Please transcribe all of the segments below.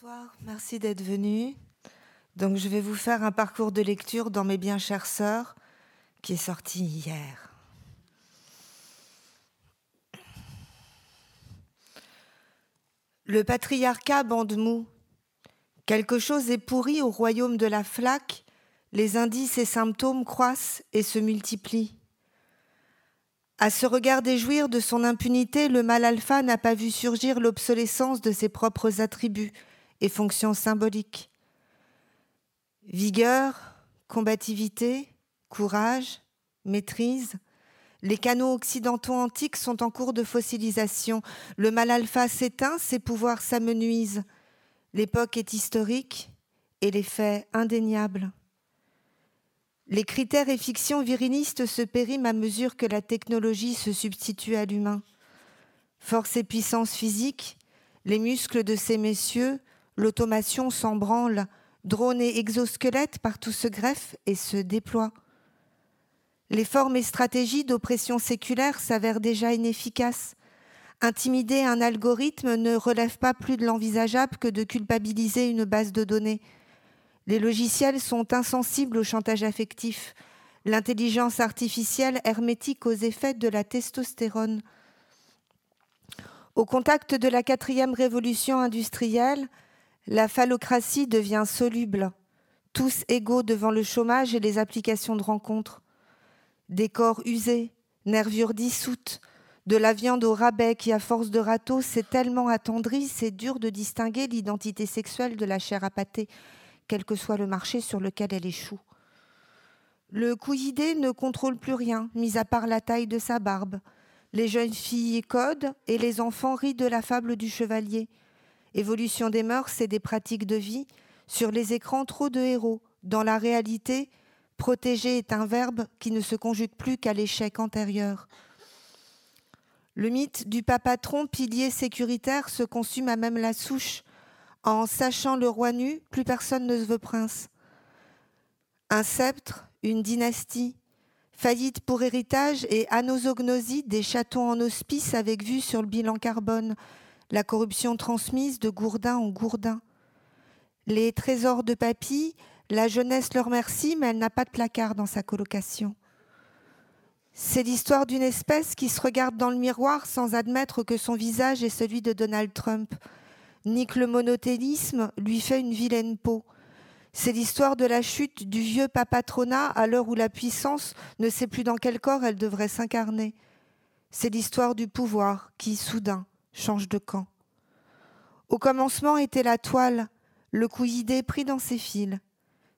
Bonsoir, merci d'être venu. Donc je vais vous faire un parcours de lecture dans mes bien chères sœurs qui est sorti hier. Le patriarcat bande mou. Quelque chose est pourri au royaume de la flaque, les indices et symptômes croissent et se multiplient. À ce regarder jouir de son impunité, le mal alpha n'a pas vu surgir l'obsolescence de ses propres attributs et fonctions symboliques. Vigueur, combativité, courage, maîtrise, les canaux occidentaux antiques sont en cours de fossilisation. Le mal alpha s'éteint, ses pouvoirs s'amenuisent. L'époque est historique et les faits indéniables. Les critères et fictions virilistes se périment à mesure que la technologie se substitue à l'humain. Force et puissance physique, les muscles de ces messieurs, l'automation s'en branle, drones et exosquelettes partout se greffent et se déploient. Les formes et stratégies d'oppression séculaire s'avèrent déjà inefficaces. Intimider un algorithme ne relève pas plus de l'envisageable que de culpabiliser une base de données. Les logiciels sont insensibles au chantage affectif. L'intelligence artificielle hermétique aux effets de la testostérone. Au contact de la quatrième révolution industrielle, la phallocratie devient soluble, tous égaux devant le chômage et les applications de rencontres. Des corps usés, nervures dissoutes, de la viande au rabais qui, à force de râteau, s'est tellement attendrie, c'est dur de distinguer l'identité sexuelle de la chair à pâté, quel que soit le marché sur lequel elle échoue. Le couillidé ne contrôle plus rien, mis à part la taille de sa barbe. Les jeunes filles codent et les enfants rient de la fable du chevalier. Évolution des mœurs et des pratiques de vie. Sur les écrans, trop de héros. Dans la réalité, protéger est un verbe qui ne se conjugue plus qu'à l'échec antérieur. Le mythe du papatron, pilier sécuritaire, se consume à même la souche. En sachant le roi nu, plus personne ne se veut prince. Un sceptre, une dynastie, faillite pour héritage et anosognosie des châteaux en hospice avec vue sur le bilan carbone, la corruption transmise de gourdin en gourdin. Les trésors de papy, la jeunesse leur remercie, mais elle n'a pas de placard dans sa colocation. C'est l'histoire d'une espèce qui se regarde dans le miroir sans admettre que son visage est celui de Donald Trump. Nique le monothélisme lui fait une vilaine peau. C'est l'histoire de la chute du vieux papatronat à l'heure où la puissance ne sait plus dans quel corps elle devrait s'incarner. C'est l'histoire du pouvoir qui, soudain, change de camp. Au commencement était la toile, le couillidé pris dans ses fils.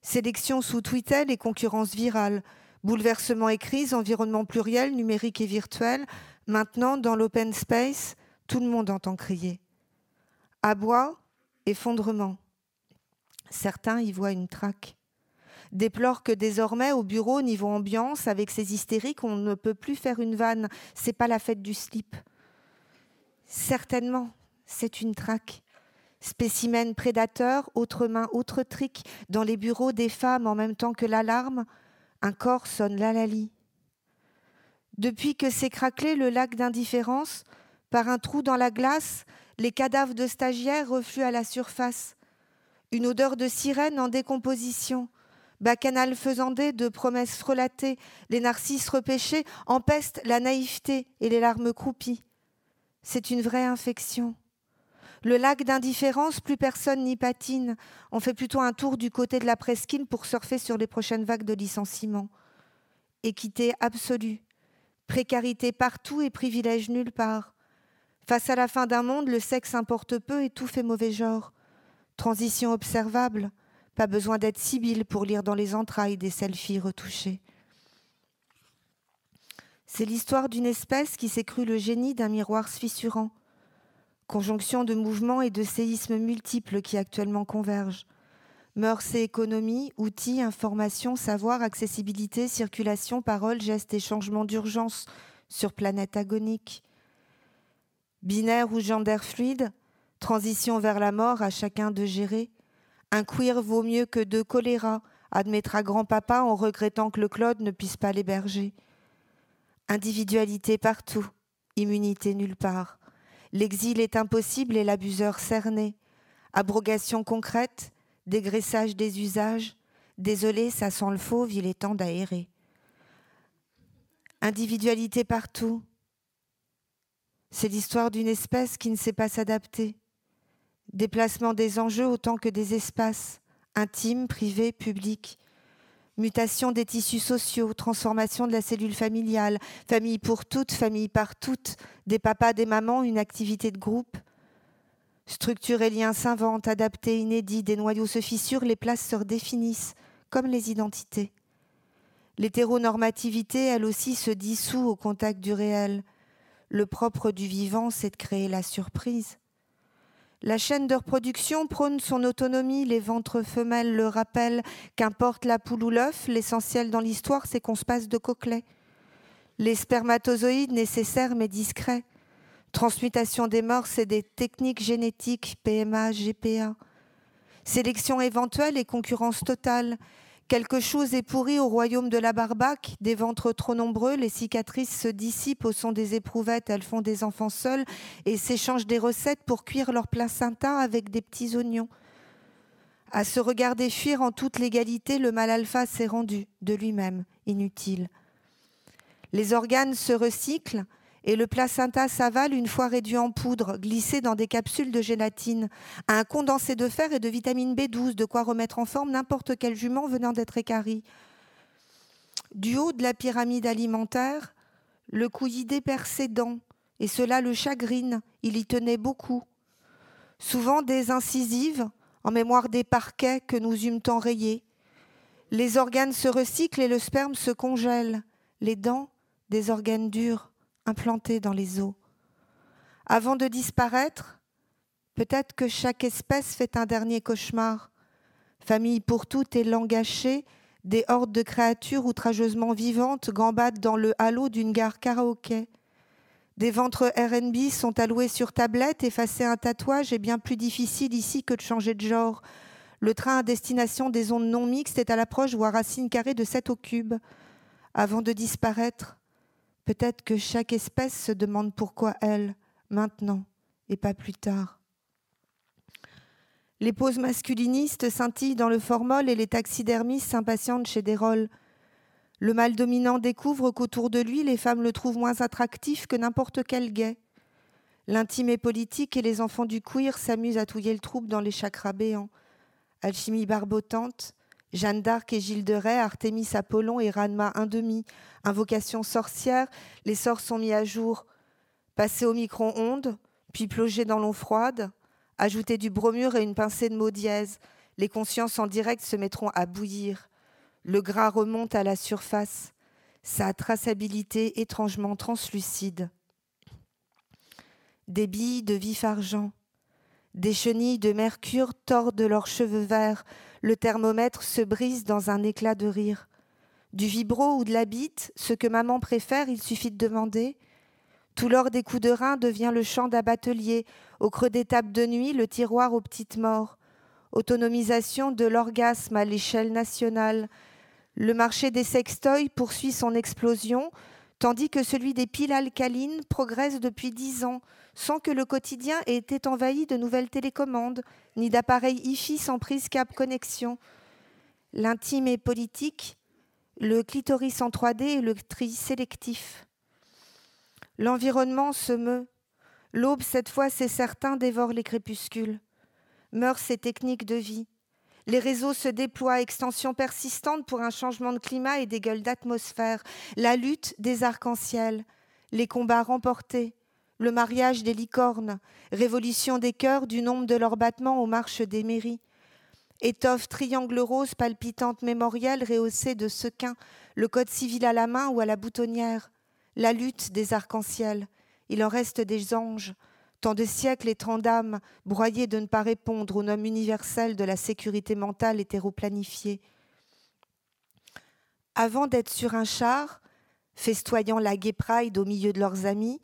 Sélection sous Twitter et concurrence virale. Bouleversement et crise, environnement pluriel, numérique et virtuel. Maintenant, dans l'open space, tout le monde entend crier. Abois, effondrement. Certains y voient une traque. Déplorent que désormais, au bureau, niveau ambiance, avec ces hystériques, on ne peut plus faire une vanne. C'est pas la fête du slip. Certainement, c'est une traque. Spécimen prédateur, autre main, autre trick, dans les bureaux des femmes en même temps que l'alarme, un corps sonne l'alali. Depuis que s'est craquelé le lac d'indifférence, par un trou dans la glace, les cadavres de stagiaires refluent à la surface. Une odeur de sirène en décomposition, bacchanal faisandé de promesses frelatées, les narcisses repêchés empestent la naïveté et les larmes croupies. C'est une vraie infection. Le lac d'indifférence, plus personne n'y patine. On fait plutôt un tour du côté de la presqu'île pour surfer sur les prochaines vagues de licenciement. Équité absolue, précarité partout et privilège nulle part. Face à la fin d'un monde, le sexe importe peu et tout fait mauvais genre. Transition observable, pas besoin d'être sibylle pour lire dans les entrailles des selfies retouchés. C'est l'histoire d'une espèce qui s'est crue le génie d'un miroir. Conjonction de mouvements et de séismes multiples qui actuellement convergent. Mœurs et économie, outils, informations, savoir, accessibilité, circulation, paroles, gestes et changements d'urgence sur planète agonique. Binaire ou gendaire fluide, transition vers la mort à chacun de gérer. Un queer vaut mieux que deux choléra, admettra grand-papa en regrettant que le Claude ne puisse pas l'héberger. Individualité partout, immunité nulle part. L'exil est impossible et l'abuseur cerné. Abrogation concrète, dégraissage des usages. Désolé, ça sent le fauve, il est temps d'aérer. Individualité partout. C'est l'histoire d'une espèce qui ne sait pas s'adapter. Déplacement des enjeux autant que des espaces, intimes, privés, publics. Mutation des tissus sociaux, transformation de la cellule familiale, famille pour toutes, famille par toutes, des papas, des mamans, une activité de groupe. Structure et liens s'inventent, adaptés, inédits, des noyaux se fissurent, les places se redéfinissent, comme les identités. L'hétéronormativité, elle aussi, se dissout au contact du réel. Le propre du vivant, c'est de créer la surprise. La chaîne de reproduction prône son autonomie, les ventres femelles le rappellent, qu'importe la poule ou l'œuf, l'essentiel dans l'histoire, c'est qu'on se passe de coquelets. Les spermatozoïdes nécessaires mais discrets. Transmutation des morts, c'est des techniques génétiques, PMA, GPA. Sélection éventuelle et concurrence totale. Quelque chose est pourri au royaume de la barbaque, des ventres trop nombreux, les cicatrices se dissipent au son des éprouvettes, elles font des enfants seuls et s'échangent des recettes pour cuire leur placenta avec des petits oignons. À se regarder fuir en toute légalité, le mal alpha s'est rendu de lui-même, inutile. Les organes se recyclent, et le placenta s'avale une fois réduit en poudre, glissé dans des capsules de gélatine, un condensé de fer et de vitamine B12, de quoi remettre en forme n'importe quel jument venant d'être écari. Du haut de la pyramide alimentaire, le couillidé perd ses dents, et cela le chagrine, il y tenait beaucoup. Souvent des incisives, en mémoire des parquets que nous eûmes tant rayés. Les organes se recyclent et le sperme se congèle, les dents des organes durs implantés dans les eaux. Avant de disparaître, peut-être que chaque espèce fait un dernier cauchemar. Famille pour toutes et langachée, des hordes de créatures outrageusement vivantes gambadent dans le halo d'une gare karaoké. Des ventres RB sont alloués sur tablette, effacer un tatouage est bien plus difficile ici que de changer de genre. Le train à destination des ondes non mixtes est à l'approche à racine carrée de 7 au cube. Avant de disparaître, Peut-être que chaque espèce se demande pourquoi elle, maintenant, et pas plus tard. Les poses masculinistes scintillent dans le formol et les taxidermistes s'impatientent chez des rôles. Le mâle dominant découvre qu'autour de lui, les femmes le trouvent moins attractif que n'importe quel gay. L'intime est politique et les enfants du queer s'amusent à touiller le trouble dans les chakras béants. Alchimie barbotante, Jeanne d'Arc et Gilles de Rais, Artémis Apollon et Ranma un demi. Invocation sorcière, les sorts sont mis à jour. Passer au micro-ondes, puis plonger dans l'eau froide, ajouter du bromure et une pincée de mots dièse. Les consciences en direct se mettront à bouillir. Le gras remonte à la surface, sa traçabilité étrangement translucide. Des billes de vif argent, des chenilles de mercure tordent leurs cheveux verts, le thermomètre se brise dans un éclat de rire. Du vibro ou de la bite, ce que maman préfère, il suffit de demander. Tout l'or des coups de rein devient le champ d'abatelier, au creux des tables de nuit, le tiroir aux petites morts. Autonomisation de l'orgasme à l'échelle nationale. Le marché des sextoys poursuit son explosion, tandis que celui des piles alcalines progresse depuis dix ans, sans que le quotidien ait été envahi de nouvelles télécommandes, ni d'appareils IFI sans prise cap connexion. L'intime est politique, le clitoris en 3D et le tri sélectif. L'environnement se meut. L'aube, cette fois, c'est certain, dévore les crépuscules. Meurt ces techniques de vie. Les réseaux se déploient, extension persistante pour un changement de climat et des gueules d'atmosphère. La lutte des arcs-en-ciel, les combats remportés, le mariage des licornes, révolution des cœurs du nombre de leurs battements aux marches des mairies. Étoffe triangle rose palpitante mémorielle rehaussée de sequins, le code civil à la main ou à la boutonnière, la lutte des arcs-en-ciel. Il en reste des anges, tant de siècles et tant d'âmes broyés de ne pas répondre au nom universel de la sécurité mentale hétéroplanifiée. Avant d'être sur un char, festoyant la gay au milieu de leurs amis,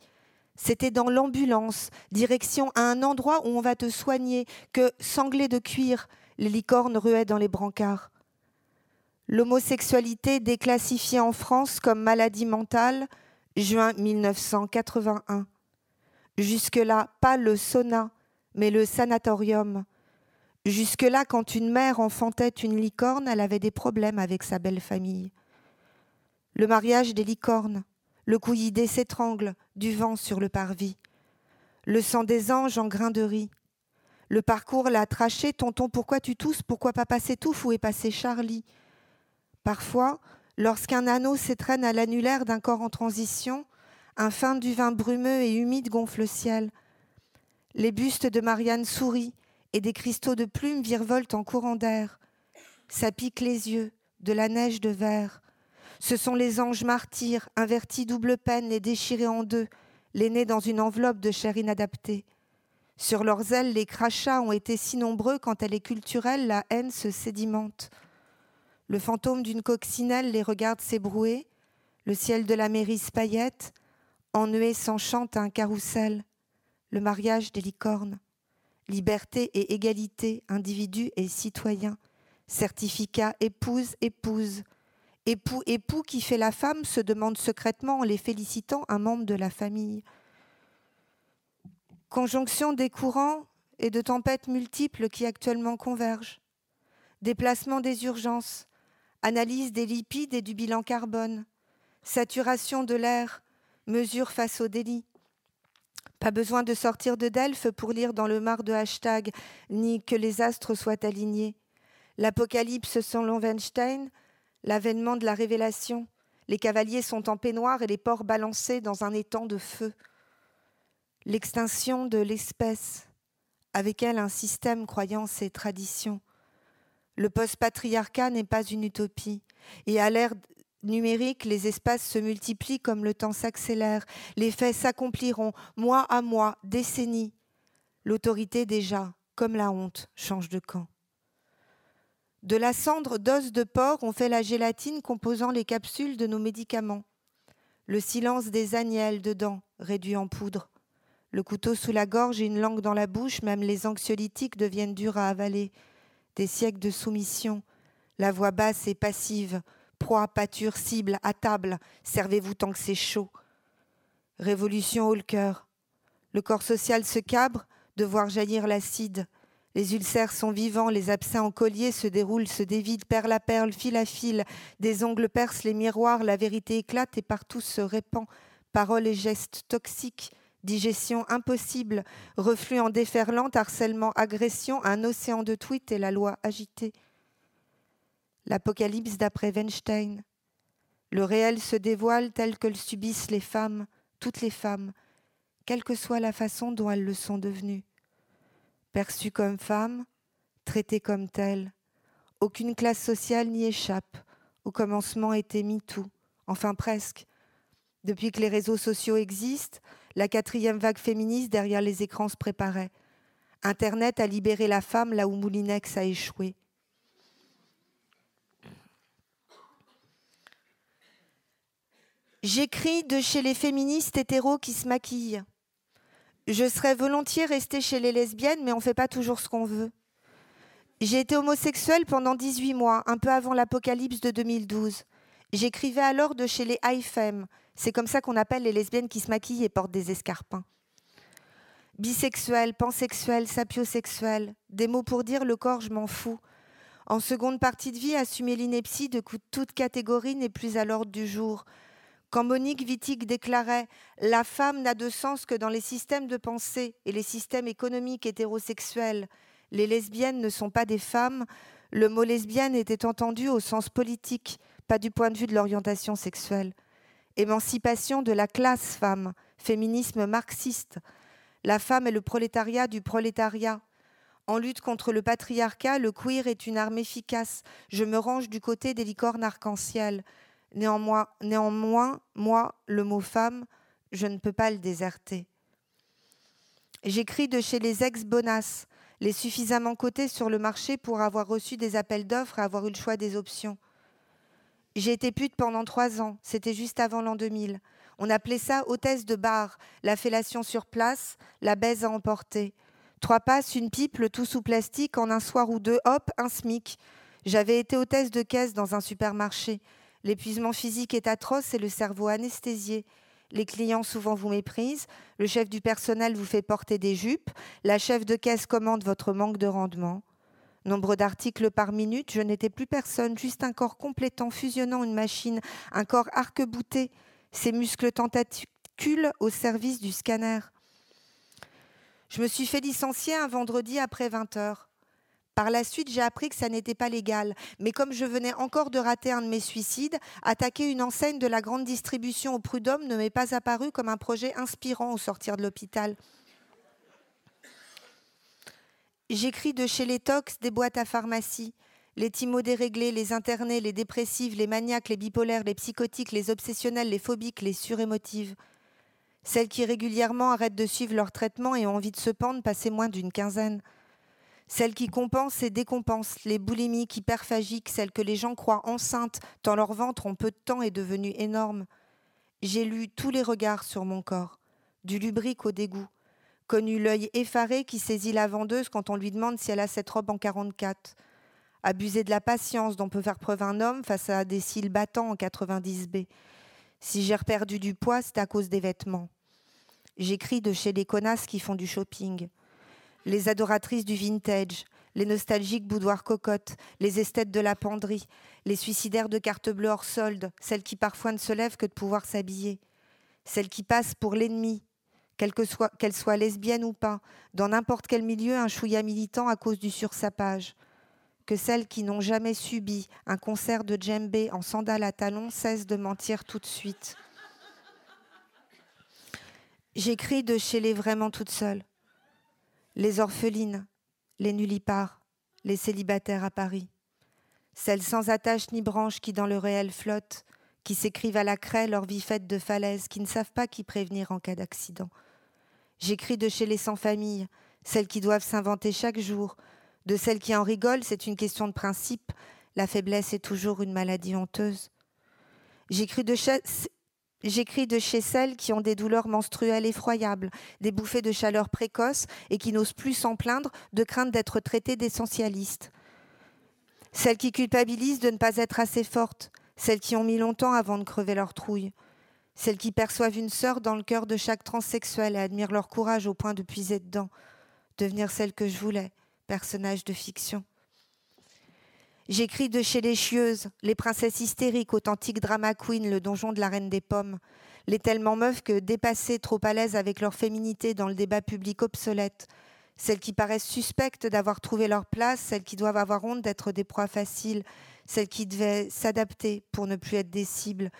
c'était dans l'ambulance, direction à un endroit où on va te soigner, que, sanglés de cuir, les licornes ruaient dans les brancards. L'homosexualité déclassifiée en France comme maladie mentale, juin 1981. Jusque-là, pas le sauna, mais le sanatorium. Jusque-là, quand une mère enfantait une licorne, elle avait des problèmes avec sa belle famille. Le mariage des licornes, le couillidé s'étrangle, du vent sur le parvis. Le sang des anges en grains de riz. Le parcours l'a traché, tonton, pourquoi tu tousses? Pourquoi papa s'étouffe Où est passé Charlie? Parfois, lorsqu'un anneau s'étraîne à l'annulaire d'un corps en transition, un fin du vin brumeux et humide gonfle le ciel. Les bustes de Marianne sourient et des cristaux de plumes virevoltent en courant d'air. Ça pique les yeux, de la neige de verre. Ce sont les anges martyrs, invertis double peine, les déchirés en deux, les dans une enveloppe de chair inadaptée. Sur leurs ailes, les crachats ont été si nombreux quand elle est culturelle, la haine se sédimente. Le fantôme d'une coccinelle les regarde s'ébrouer, le ciel de la mairie paillette, ennué s'enchante un carrousel, le mariage des licornes liberté et égalité, individu et citoyen, certificat épouse, épouse. Époux, qui fait la femme se demande secrètement en les félicitant un membre de la famille. Conjonction des courants et de tempêtes multiples qui actuellement convergent. Déplacement des urgences, analyse des lipides et du bilan carbone, saturation de l'air, mesure face au délit, pas besoin de sortir de Delphes pour lire dans le mar de hashtag, ni que les astres soient alignés. L'Apocalypse selon Weinstein, l'avènement de la révélation. Les cavaliers sont en peignoir et les porcs balancés dans un étang de feu. L'extinction de l'espèce, avec elle un système, croyance et tradition. Le post-patriarcat n'est pas une utopie, et à l'ère numérique, les espaces se multiplient comme le temps s'accélère. Les faits s'accompliront mois à mois, décennies. L'autorité déjà, comme la honte, change de camp. De la cendre d'os de porc, on fait la gélatine composant les capsules de nos médicaments. Le silence des agnelles dedans, réduit en poudre. Le couteau sous la gorge et une langue dans la bouche, même les anxiolytiques deviennent durs à avaler. Des siècles de soumission, la voix basse et passive, proie, pâture, cible, à table, servez-vous tant que c'est chaud. Révolution le cœur. Le corps social se cabre de voir jaillir l'acide. Les ulcères sont vivants, les abcès en collier se déroulent, se dévident, perle à perle, fil à fil. Des ongles percent les miroirs, la vérité éclate et partout se répand. Paroles et gestes toxiques, digestion impossible, reflux en déferlante, harcèlement, agression, un océan de tweets et la loi agitée l'Apocalypse d'après Weinstein. Le réel se dévoile tel que le subissent les femmes, toutes les femmes, quelle que soit la façon dont elles le sont devenues. Perçues comme femmes, traitées comme telles, aucune classe sociale n'y échappe. Au commencement était tout, enfin presque. Depuis que les réseaux sociaux existent, la quatrième vague féministe derrière les écrans se préparait. Internet a libéré la femme là où Moulinex a échoué. J'écris de chez les féministes hétéros qui se maquillent. Je serais volontiers restée chez les lesbiennes, mais on ne fait pas toujours ce qu'on veut. J'ai été homosexuelle pendant 18 mois, un peu avant l'apocalypse de 2012. J'écrivais alors de chez les high C'est comme ça qu'on appelle les lesbiennes qui se maquillent et portent des escarpins. Bisexuelle, pansexuelle, sapiosexuelle. Des mots pour dire le corps, je m'en fous. En seconde partie de vie, assumer l'ineptie de toute catégorie n'est plus à l'ordre du jour. Quand Monique Wittig déclarait La femme n'a de sens que dans les systèmes de pensée et les systèmes économiques hétérosexuels, les lesbiennes ne sont pas des femmes, le mot lesbienne était entendu au sens politique, pas du point de vue de l'orientation sexuelle. Émancipation de la classe femme, féminisme marxiste. La femme est le prolétariat du prolétariat. En lutte contre le patriarcat, le queer est une arme efficace. Je me range du côté des licornes arc-en-ciel. Néanmoins, moi, le mot femme, je ne peux pas le déserter. J'écris de chez les ex-bonasses, les suffisamment cotés sur le marché pour avoir reçu des appels d'offres et avoir eu le choix des options. J'ai été pute pendant trois ans, c'était juste avant l'an 2000. On appelait ça hôtesse de bar, la fellation sur place, la baise à emporter. Trois passes, une pipe, tout sous plastique, en un soir ou deux, hop, un SMIC. J'avais été hôtesse de caisse dans un supermarché. L'épuisement physique est atroce et le cerveau anesthésié. Les clients souvent vous méprisent, le chef du personnel vous fait porter des jupes, la chef de caisse commande votre manque de rendement. Nombre d'articles par minute, je n'étais plus personne, juste un corps complétant, fusionnant une machine, un corps arc-bouté, ses muscles tentacules au service du scanner. Je me suis fait licencier un vendredi après 20 heures. Par la suite, j'ai appris que ça n'était pas légal. Mais comme je venais encore de rater un de mes suicides, attaquer une enseigne de la grande distribution au prud'homme ne m'est pas apparu comme un projet inspirant au sortir de l'hôpital. J'écris de chez les tox des boîtes à pharmacie. Les timos déréglés, les internés, les dépressives, les maniaques, les bipolaires, les psychotiques, les obsessionnels, les phobiques, les surémotives. Celles qui régulièrement arrêtent de suivre leur traitement et ont envie de se pendre, passer moins d'une quinzaine. Celles qui compensent et décompensent, les boulimiques hyperphagiques, celles que les gens croient enceintes tant leur ventre en peu de temps est devenu énorme. J'ai lu tous les regards sur mon corps, du lubrique au dégoût, connu l'œil effaré qui saisit la vendeuse quand on lui demande si elle a cette robe en 44, abusé de la patience dont peut faire preuve un homme face à des cils battants en 90B. Si j'ai perdu du poids, c'est à cause des vêtements. J'écris de chez les connasses qui font du shopping les adoratrices du vintage, les nostalgiques boudoirs cocottes, les esthètes de la penderie, les suicidaires de carte bleue hors solde, celles qui parfois ne se lèvent que de pouvoir s'habiller, celles qui passent pour l'ennemi, qu'elles soient lesbiennes ou pas, dans n'importe quel milieu un chouïa militant à cause du sursapage, que celles qui n'ont jamais subi un concert de djembé en sandales à talons cessent de mentir tout de suite. J'écris de chez les vraiment toutes seules les orphelines, les nullipares, les célibataires à Paris, celles sans attache ni branche qui dans le réel flottent, qui s'écrivent à la craie leur vie faite de falaises, qui ne savent pas qui prévenir en cas d'accident. J'écris de chez les sans-famille, celles qui doivent s'inventer chaque jour, de celles qui en rigolent, c'est une question de principe, la faiblesse est toujours une maladie honteuse. J'écris de, J'écris de chez celles qui ont des douleurs menstruelles effroyables, des bouffées de chaleur précoces et qui n'osent plus s'en plaindre de crainte d'être traitées d'essentialistes. Celles qui culpabilisent de ne pas être assez fortes, celles qui ont mis longtemps avant de crever leur trouille, celles qui perçoivent une sœur dans le cœur de chaque transsexuel et admirent leur courage au point de puiser dedans, devenir celle que je voulais, personnage de fiction. J'écris de chez les chieuses, les princesses hystériques, authentiques drama queen, le donjon de la reine des pommes, les tellement meufs que dépassées, trop à l'aise avec leur féminité dans le débat public obsolète, celles qui paraissent suspectes d'avoir trouvé leur place, celles qui doivent avoir honte d'être des proies faciles, celles qui devaient s'adapter pour ne plus être des cibles,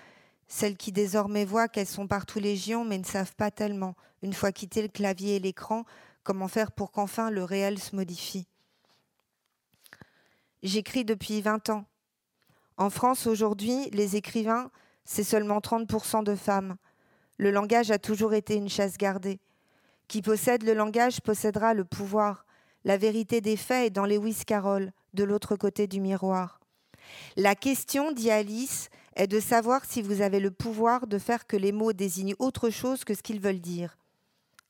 celles qui désormais voient qu'elles sont partout légion mais ne savent pas tellement, une fois quitté le clavier et l'écran, comment faire pour qu'enfin le réel se modifie? J'écris depuis 20 ans. En France, aujourd'hui, les écrivains, c'est seulement 30% de femmes. Le langage a toujours été une chasse gardée. Qui possède le langage possédera le pouvoir. La vérité des faits est dans Lewis Carroll, de l'autre côté du miroir. La question, dit Alice, est de savoir si vous avez le pouvoir de faire que les mots désignent autre chose que ce qu'ils veulent dire.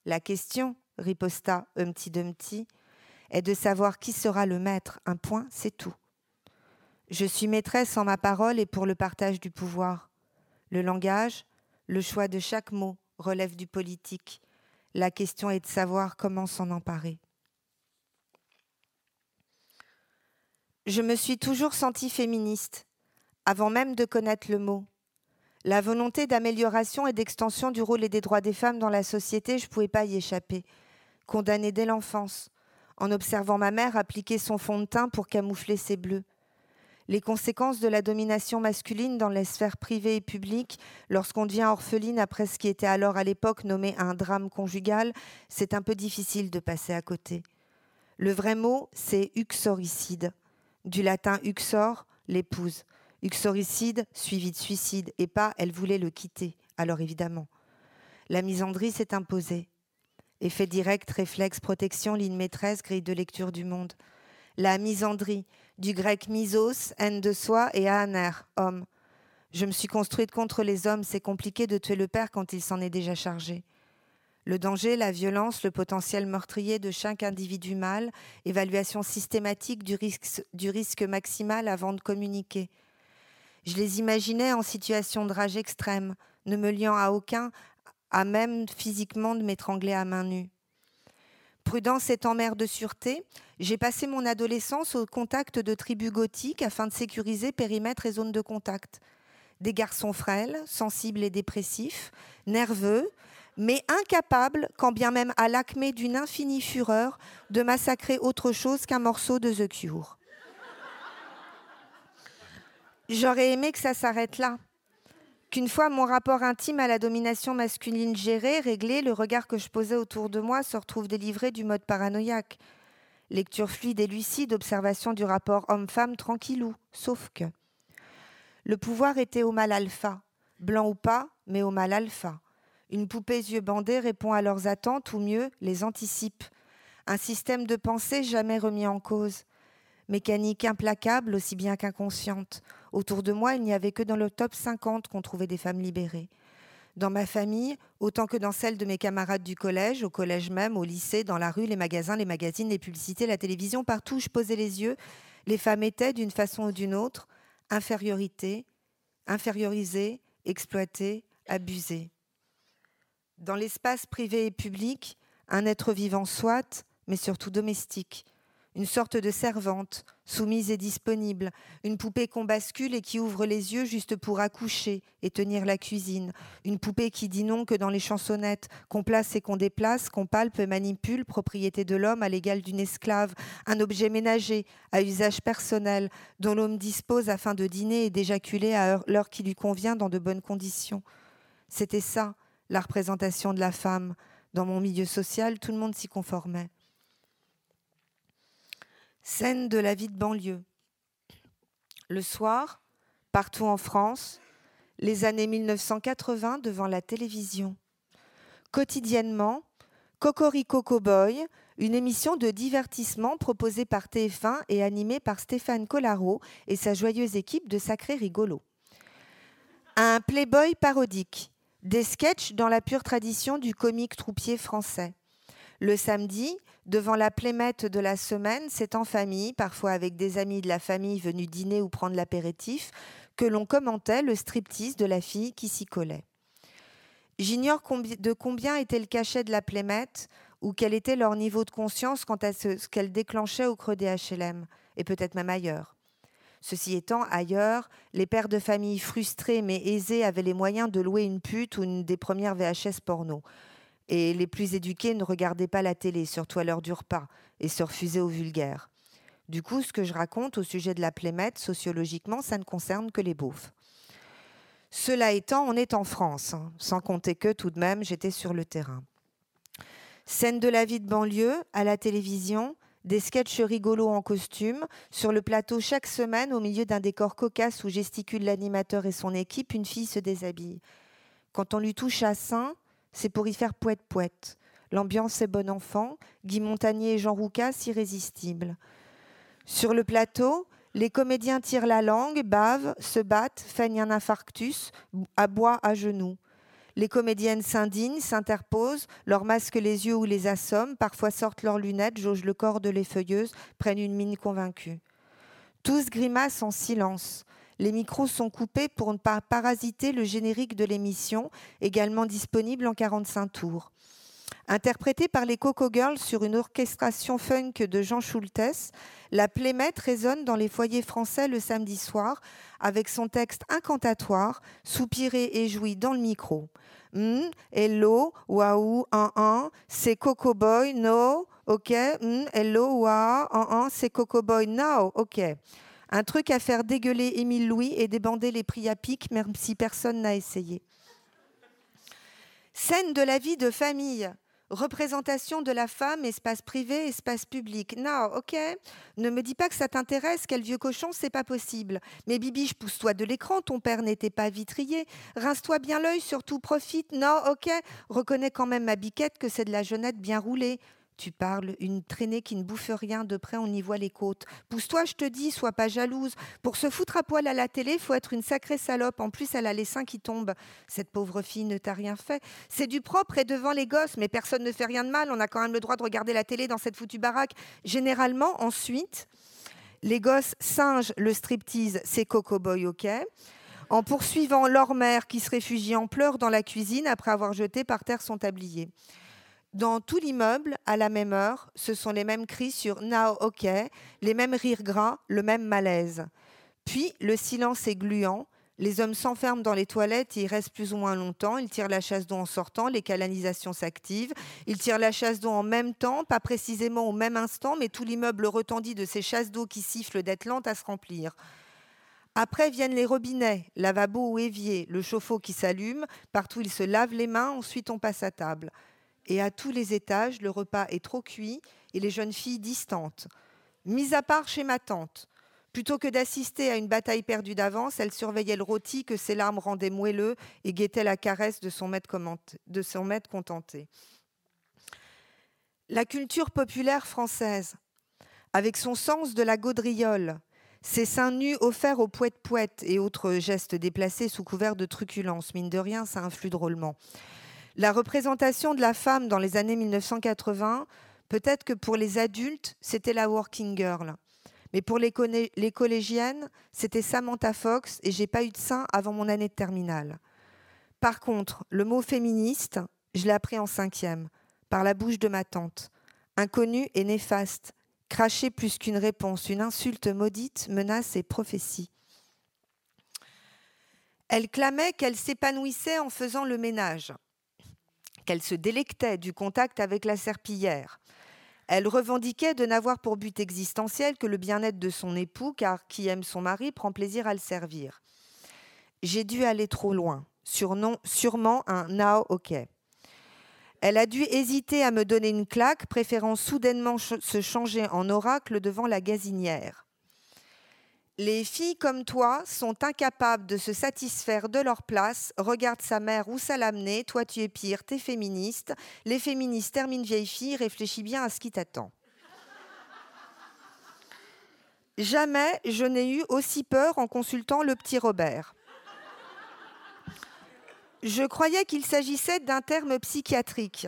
La question, riposta Humpty Dumpty, est de savoir qui sera le maître. Un point, c'est tout. Je suis maîtresse en ma parole et pour le partage du pouvoir. Le langage, le choix de chaque mot relève du politique. La question est de savoir comment s'en emparer. Je me suis toujours sentie féministe, avant même de connaître le mot. La volonté d'amélioration et d'extension du rôle et des droits des femmes dans la société, je ne pouvais pas y échapper. Condamnée dès l'enfance, en observant ma mère appliquer son fond de teint pour camoufler ses bleus. Les conséquences de la domination masculine dans les sphères privées et publiques, lorsqu'on devient orpheline après ce qui était alors à l'époque nommé un drame conjugal, c'est un peu difficile de passer à côté. Le vrai mot, c'est uxoricide, du latin uxor, l'épouse. Uxoricide suivi de suicide, et pas elle voulait le quitter, alors évidemment. La misandrie s'est imposée. Effet direct, réflexe, protection, ligne maîtresse, grille de lecture du monde. La misandrie, du grec misos, haine de soi, et aner, homme. Je me suis construite contre les hommes, c'est compliqué de tuer le père quand il s'en est déjà chargé. Le danger, la violence, le potentiel meurtrier de chaque individu mâle, évaluation systématique du risque, du risque maximal avant de communiquer. Je les imaginais en situation de rage extrême, ne me liant à aucun, à même physiquement de m'étrangler à main nue. Prudence étant mère de sûreté, j'ai passé mon adolescence au contact de tribus gothiques afin de sécuriser périmètre et zone de contact. Des garçons frêles, sensibles et dépressifs, nerveux, mais incapables, quand bien même à l'acmé d'une infinie fureur, de massacrer autre chose qu'un morceau de The Cure. J'aurais aimé que ça s'arrête là, qu'une fois mon rapport intime à la domination masculine géré, réglé, le regard que je posais autour de moi se retrouve délivré du mode paranoïaque. Lecture fluide et lucide, observation du rapport homme-femme tranquillou, sauf que le pouvoir était au mal alpha, blanc ou pas, mais au mal alpha. Une poupée yeux bandés répond à leurs attentes, ou mieux, les anticipe. Un système de pensée jamais remis en cause. Mécanique implacable aussi bien qu'inconsciente. Autour de moi, il n'y avait que dans le top 50 qu'on trouvait des femmes libérées. Dans ma famille, autant que dans celle de mes camarades du collège, au collège même, au lycée, dans la rue, les magasins, les magazines, les publicités, la télévision, partout où je posais les yeux, les femmes étaient, d'une façon ou d'une autre, infériorité, infériorisées, exploitées, abusées. Dans l'espace privé et public, un être vivant soit, mais surtout domestique, une sorte de servante, soumise et disponible, une poupée qu'on bascule et qui ouvre les yeux juste pour accoucher et tenir la cuisine, une poupée qui dit non que dans les chansonnettes, qu'on place et qu'on déplace, qu'on palpe et manipule, propriété de l'homme à l'égal d'une esclave, un objet ménager à usage personnel, dont l'homme dispose afin de dîner et d'éjaculer à l'heure qui lui convient dans de bonnes conditions. C'était ça, la représentation de la femme. Dans mon milieu social, tout le monde s'y conformait. Scène de la vie de banlieue. Le soir, partout en France, les années 1980 devant la télévision. Quotidiennement, Cocorico Cowboy, une émission de divertissement proposée par TF1 et animée par Stéphane Collaro et sa joyeuse équipe de sacrés rigolos. Un playboy parodique, des sketchs dans la pure tradition du comique troupier français. Le samedi, devant la plémette de la semaine, c'est en famille, parfois avec des amis de la famille venus dîner ou prendre l'apéritif, que l'on commentait le striptease de la fille qui s'y collait. J'ignore de combien était le cachet de la plémette ou quel était leur niveau de conscience quant à ce, qu'elle déclenchait au creux des HLM, et peut-être même ailleurs. Ceci étant, ailleurs, les pères de famille frustrés mais aisés avaient les moyens de louer une pute ou une des premières VHS porno. Et les plus éduqués ne regardaient pas la télé, surtout à l'heure du repas, et se refusaient au vulgaire. Du coup, ce que je raconte au sujet de la plémette, sociologiquement, ça ne concerne que les beaufs. Cela étant, on est en France, hein, sans compter que tout de même, j'étais sur le terrain. Scène de la vie de banlieue, à la télévision, des sketchs rigolos en costume, sur le plateau chaque semaine, au milieu d'un décor cocasse où gesticule l'animateur et son équipe, une fille se déshabille. Quand on lui touche à sein, c'est pour y faire poète-poète. L'ambiance est bon enfant, Guy Montagnier et Jean Roucas irrésistibles. Sur le plateau, les comédiens tirent la langue, bavent, se battent, feignent un infarctus, aboient à genoux. Les comédiennes s'indignent, s'interposent, leur masquent les yeux ou les assomment, parfois sortent leurs lunettes, jaugent le corps de l'effeuilleuse, prennent une mine convaincue. Tous grimacent en silence. Les micros sont coupés pour ne pas parasiter le générique de l'émission, également disponible en 45 tours. Interprétée par les Coco Girls sur une orchestration funk de Jean Schultes, la Plémette résonne dans les foyers français le samedi soir avec son texte incantatoire, soupiré et joui dans le micro. Mm, hello, waouh, c'est Coco Boy, no, ok, mm, hello, waouh, c'est Coco Boy, now, ok. Un truc à faire dégueuler Émile Louis et débander les prix à pic, même si personne n'a essayé. Scène de la vie de famille. Représentation de la femme, espace privé, espace public. Non, ok. Ne me dis pas que ça t'intéresse, quel vieux cochon, c'est pas possible. Mais Bibiche, pousse-toi de l'écran, ton père n'était pas vitrier. Rince-toi bien l'œil, surtout profite. Non, ok. Reconnais quand même ma biquette que c'est de la jeunette bien roulée. Tu parles, une traînée qui ne bouffe rien, de près on y voit les côtes. Pousse-toi, je te dis, sois pas jalouse. Pour se foutre à poil à la télé, faut être une sacrée salope. En plus, elle a les seins qui tombent. Cette pauvre fille ne t'a rien fait. C'est du propre et devant les gosses, mais personne ne fait rien de mal. On a quand même le droit de regarder la télé dans cette foutue baraque. Généralement, ensuite, les gosses singent le striptease, c'est Coco Boy, ok? En poursuivant leur mère qui se réfugie en pleurs dans la cuisine après avoir jeté par terre son tablier. Dans tout l'immeuble, à la même heure, ce sont les mêmes cris sur Now OK, les mêmes rires gras, le même malaise. Puis le silence est gluant, les hommes s'enferment dans les toilettes et y restent plus ou moins longtemps. Ils tirent la chasse d'eau en sortant, les canalisations s'activent. Ils tirent la chasse d'eau en même temps, pas précisément au même instant, mais tout l'immeuble retendit de ces chasses d'eau qui sifflent d'être lentes à se remplir. Après viennent les robinets, lavabo ou évier, le chauffe-eau qui s'allume, partout ils se lavent les mains, ensuite on passe à table. Et à tous les étages, le repas est trop cuit et les jeunes filles distantes. Mis à part chez ma tante, Plutôt que d'assister à une bataille perdue d'avance, elle surveillait le rôti que ses larmes rendaient moelleux et guettait la caresse de son maître, contenté. La culture populaire française, avec son sens de la gaudriole, ses seins nus offerts aux poètes-poètes et autres gestes déplacés sous couvert de truculence, mine de rien, ça influe drôlement. La représentation de la femme dans les années 1980, peut-être que pour les adultes, c'était la working girl. Mais pour les, collégiennes, c'était Samantha Fox et j'ai pas eu de sein avant mon année de terminale. Par contre, le mot féministe, je l'ai appris en cinquième, par la bouche de ma tante. Inconnu et néfaste, craché plus qu'une réponse, une insulte maudite, menace et prophétie. Elle clamait qu'elle s'épanouissait en faisant le ménage, qu'elle se délectait du contact avec la serpillière, elle revendiquait de n'avoir pour but existentiel que le bien-être de son époux, car qui aime son mari prend plaisir à le servir. J'ai dû aller trop loin, sûrement un now ok. Elle a dû hésiter à me donner une claque, préférant soudainement se changer en oracle devant la gazinière. Les filles comme toi sont incapables de se satisfaire de leur place. Regarde sa mère où ça. Toi, tu es pire, t'es féministe. Les féministes terminent vieille fille. Réfléchis bien à ce qui t'attend. Jamais je n'ai eu aussi peur en consultant le petit Robert. Je croyais qu'il s'agissait d'un terme psychiatrique,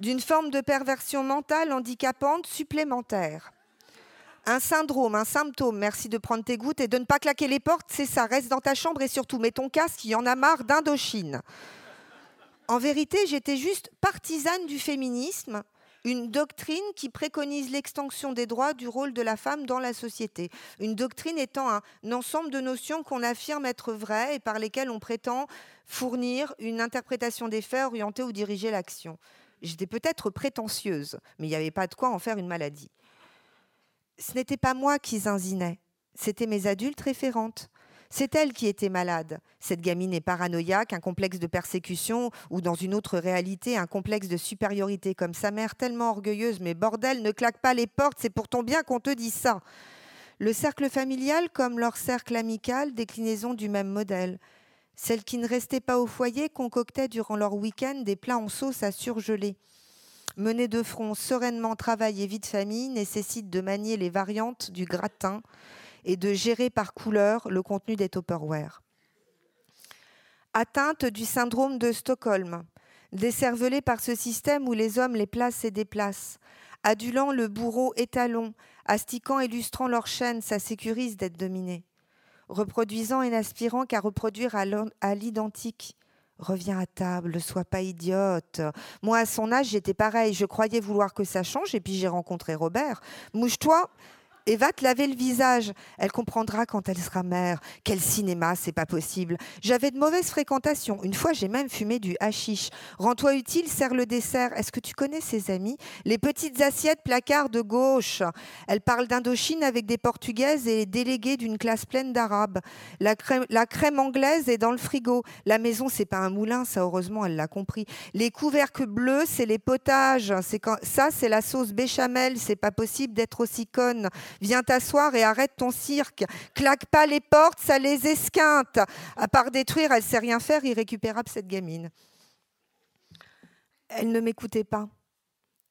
d'une forme de perversion mentale handicapante supplémentaire un syndrome, un symptôme, merci de prendre tes gouttes et de ne pas claquer les portes, c'est ça, reste dans ta chambre et surtout mets ton casque, il y en a marre d'Indochine. En vérité, j'étais juste partisane du féminisme, une doctrine qui préconise l'extension des droits du rôle de la femme dans la société. Une doctrine étant un, ensemble de notions qu'on affirme être vraies et par lesquelles on prétend fournir une interprétation des faits orientée ou diriger l'action. J'étais peut-être prétentieuse, mais il n'y avait pas de quoi en faire une maladie ce n'était pas moi qui zinzinais, c'était mes adultes référentes. C'est elle qui était malade. Cette gamine est paranoïaque, un complexe de persécution, ou dans une autre réalité, un complexe de supériorité, comme sa mère tellement orgueilleuse. Mais bordel, ne claque pas les portes, c'est pour ton bien qu'on te dit ça. Le cercle familial, comme leur cercle amical, déclinaison du même modèle. Celles qui ne restaient pas au foyer concoctaient durant leur week-end des plats en sauce à surgeler. Mener de front sereinement travail et vie de famille nécessite de manier les variantes du gratin et de gérer par couleur le contenu des Tupperware. Atteinte du syndrome de Stockholm, décervelée par ce système où les hommes les placent et déplacent, adulant le bourreau étalon, astiquant et lustrant leur chaîne, ça sécurise d'être dominé, reproduisant et n'aspirant qu'à reproduire à l'identique, Reviens à table, sois pas idiote. Moi, à son âge, j'étais pareil. Je croyais vouloir que ça change et puis j'ai rencontré Robert. Mouche-toi, et va te laver le visage. Elle comprendra quand elle sera mère. Quel cinéma, c'est pas possible. J'avais de mauvaises fréquentations. Une fois, j'ai même fumé du hashish. Rends-toi utile, sers le dessert. Est-ce que tu connais ses amis? Les petites assiettes placards de gauche. Elle parle d'Indochine avec des Portugaises et déléguées d'une classe pleine d'Arabes. La crème, la crème anglaise est dans le frigo. La maison, c'est pas un moulin, ça heureusement, elle l'a compris. Les couvercles bleus, c'est les potages. C'est. Ça, c'est la sauce béchamel. C'est pas possible d'être aussi conne. Viens t'asseoir et arrête ton cirque. Claque pas les portes, ça les esquinte. À part détruire, elle sait rien faire, irrécupérable cette gamine. Elle ne m'écoutait pas.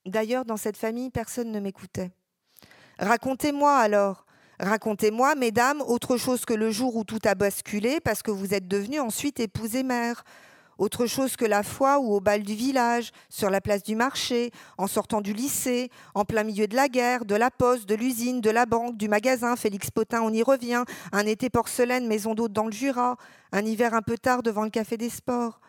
D'ailleurs, dans cette famille, personne ne m'écoutait. Racontez-moi alors. Racontez-moi, mesdames, autre chose que le jour où tout a basculé parce que vous êtes devenue ensuite épouse et mère autre chose que la foi ou au bal du village, sur la place du marché, en sortant du lycée, en plein milieu de la guerre, de la poste, de l'usine, de la banque, du magasin, Félix Potin, on y revient, un été porcelaine, maison d'hôte dans le Jura, un hiver un peu tard devant le café des sports.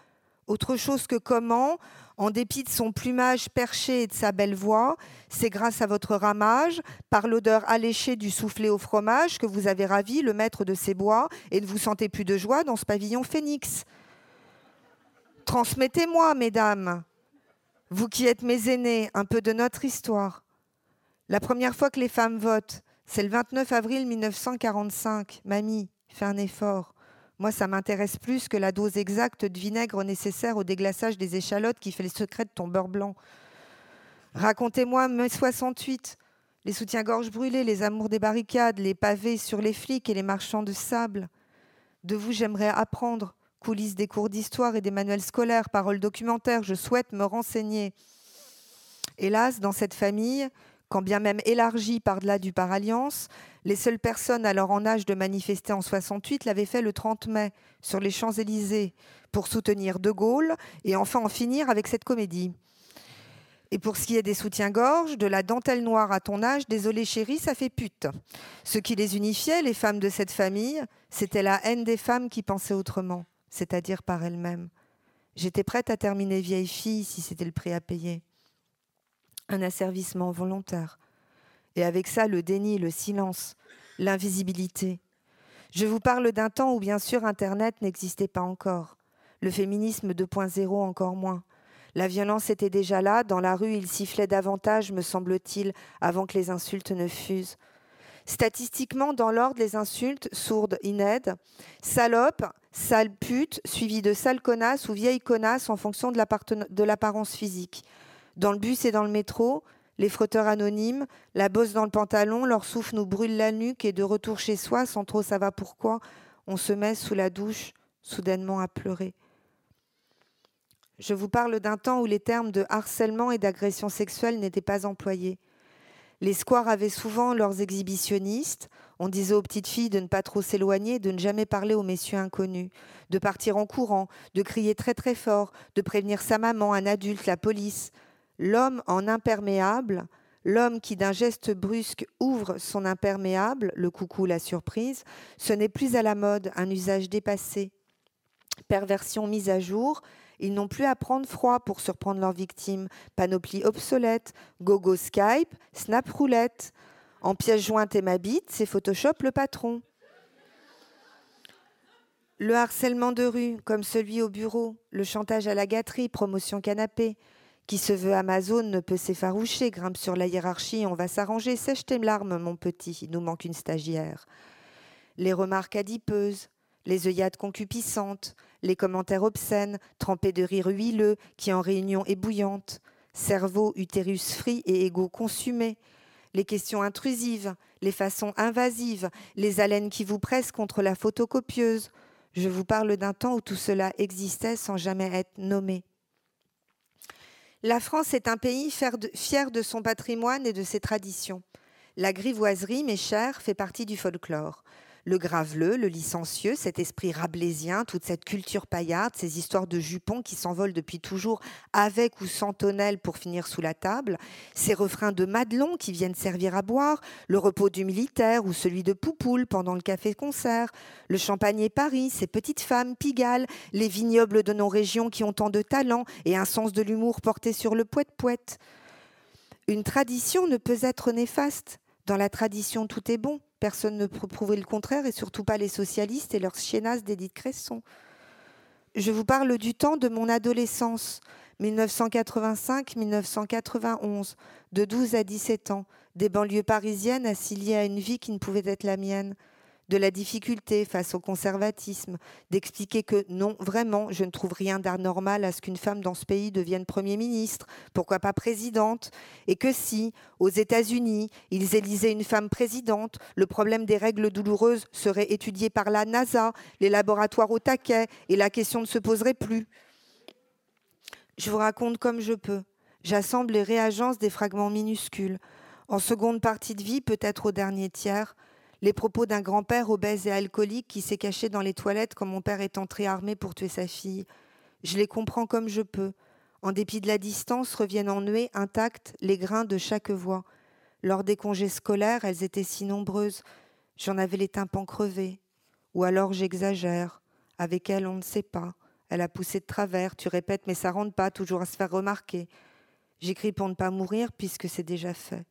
Autre chose que comment, en dépit de son plumage perché et de sa belle voix, c'est grâce à votre ramage, par l'odeur alléchée du soufflé au fromage, que vous avez ravi le maître de ces bois et ne vous sentez plus de joie dans ce pavillon phénix. Transmettez-moi, mesdames, vous qui êtes mes aînés, un peu de notre histoire. La première fois que les femmes votent, c'est le 29 avril 1945. Mamie, fais un effort. Moi, ça m'intéresse plus que la dose exacte de vinaigre nécessaire au déglaçage des échalotes qui fait le secret de ton beurre blanc. Racontez-moi mai 68, les soutiens-gorge brûlés, les amours des barricades, les pavés sur les flics et les marchands de sable. De vous, j'aimerais apprendre. Coulisses des cours d'histoire et des manuels scolaires, paroles documentaires, je souhaite me renseigner. Hélas, dans cette famille, quand bien même élargie par-delà du par-alliance, les seules personnes alors en âge de manifester en 68 l'avaient fait le 30 mai sur les Champs-Élysées pour soutenir De Gaulle et enfin en finir avec cette comédie. Et pour ce qui est des soutiens-gorge, de la dentelle noire à ton âge, désolé chérie, ça fait pute. Ce qui les unifiait, les femmes de cette famille, c'était la haine des femmes qui pensaient autrement, c'est-à-dire par elles-mêmes. J'étais prête à terminer vieille fille si c'était le prix à payer un asservissement volontaire. Et avec ça, le déni, le silence, l'invisibilité. Je vous parle d'un temps où, bien sûr, Internet n'existait pas encore. Le féminisme 2.0 encore moins. La violence était déjà là, dans la rue il sifflait davantage, me semble-t-il, avant que les insultes ne fusent. Statistiquement, dans l'ordre, les insultes, sourdes, inaides, salope, sale pute, suivi de sale connasse ou vieille connasse en fonction de l'apparence physique. Dans le bus et dans le métro, les frotteurs anonymes, la bosse dans le pantalon, leur souffle nous brûle la nuque et de retour chez soi, sans trop savoir pourquoi, on se met sous la douche, soudainement à pleurer. Je vous parle d'un temps où les termes de harcèlement et d'agression sexuelle n'étaient pas employés. Les squares avaient souvent leurs exhibitionnistes. On disait aux petites filles de ne pas trop s'éloigner, de ne jamais parler aux messieurs inconnus, de partir en courant, de crier très très fort, de prévenir sa maman, un adulte, la police. L'homme en imperméable, l'homme qui d'un geste brusque ouvre son imperméable, le coucou, la surprise, ce n'est plus à la mode, un usage dépassé. Perversion mise à jour, ils n'ont plus à prendre froid pour surprendre leurs victimes. Panoplie obsolète, gogo Skype, snap roulette. En pièce jointe et ma bite, c'est Photoshop le patron. Le harcèlement de rue, comme celui au bureau, le chantage à la gâterie, promotion canapé, qui se veut Amazon ne peut s'effaroucher, grimpe sur la hiérarchie, on va s'arranger, sèche tes larmes, mon petit, il nous manque une stagiaire. Les remarques adipeuses, les œillades concupissantes, les commentaires obscènes, trempés de rire huileux, qui en réunion est bouillante, cerveau, utérus frit et ego consumé, les questions intrusives, les façons invasives, les haleines qui vous pressent contre la photocopieuse. Je vous parle d'un temps où tout cela existait sans jamais être nommé. La France est un pays fier de, son patrimoine et de ses traditions. La grivoiserie, mes chers, fait partie du folklore le graveleux, le licencieux, cet esprit rablaisien, toute cette culture paillarde, ces histoires de jupons qui s'envolent depuis toujours avec ou sans tonnelle pour finir sous la table, ces refrains de Madelon qui viennent servir à boire, le repos du militaire ou celui de Poupoule pendant le café-concert, le champagner Paris, ces petites femmes pigales, les vignobles de nos régions qui ont tant de talent et un sens de l'humour porté sur le poète-poète. Une tradition ne peut être néfaste. Dans la tradition, tout est bon. Personne ne peut prouver le contraire, et surtout pas les socialistes et leurs chienasses d'Édith Cresson. Je vous parle du temps de mon adolescence, 1985-1991, de 12 à 17 ans, des banlieues parisiennes assignées à une vie qui ne pouvait être la mienne de la difficulté face au conservatisme, d'expliquer que non, vraiment, je ne trouve rien d'anormal à ce qu'une femme dans ce pays devienne Premier ministre, pourquoi pas présidente, et que si, aux États-Unis, ils élisaient une femme présidente, le problème des règles douloureuses serait étudié par la NASA, les laboratoires au taquet, et la question ne se poserait plus. Je vous raconte comme je peux. J'assemble et réagence des fragments minuscules. En seconde partie de vie, peut-être au dernier tiers, les propos d'un grand-père obèse et alcoolique qui s'est caché dans les toilettes quand mon père est entré armé pour tuer sa fille. Je les comprends comme je peux. En dépit de la distance, reviennent en nuée intacts les grains de chaque voix. Lors des congés scolaires, elles étaient si nombreuses. J'en avais les tympans crevés. Ou alors j'exagère. Avec elles, on ne sait pas. Elle a poussé de travers. Tu répètes, mais ça rentre pas, toujours à se faire remarquer. J'écris pour ne pas mourir puisque c'est déjà fait.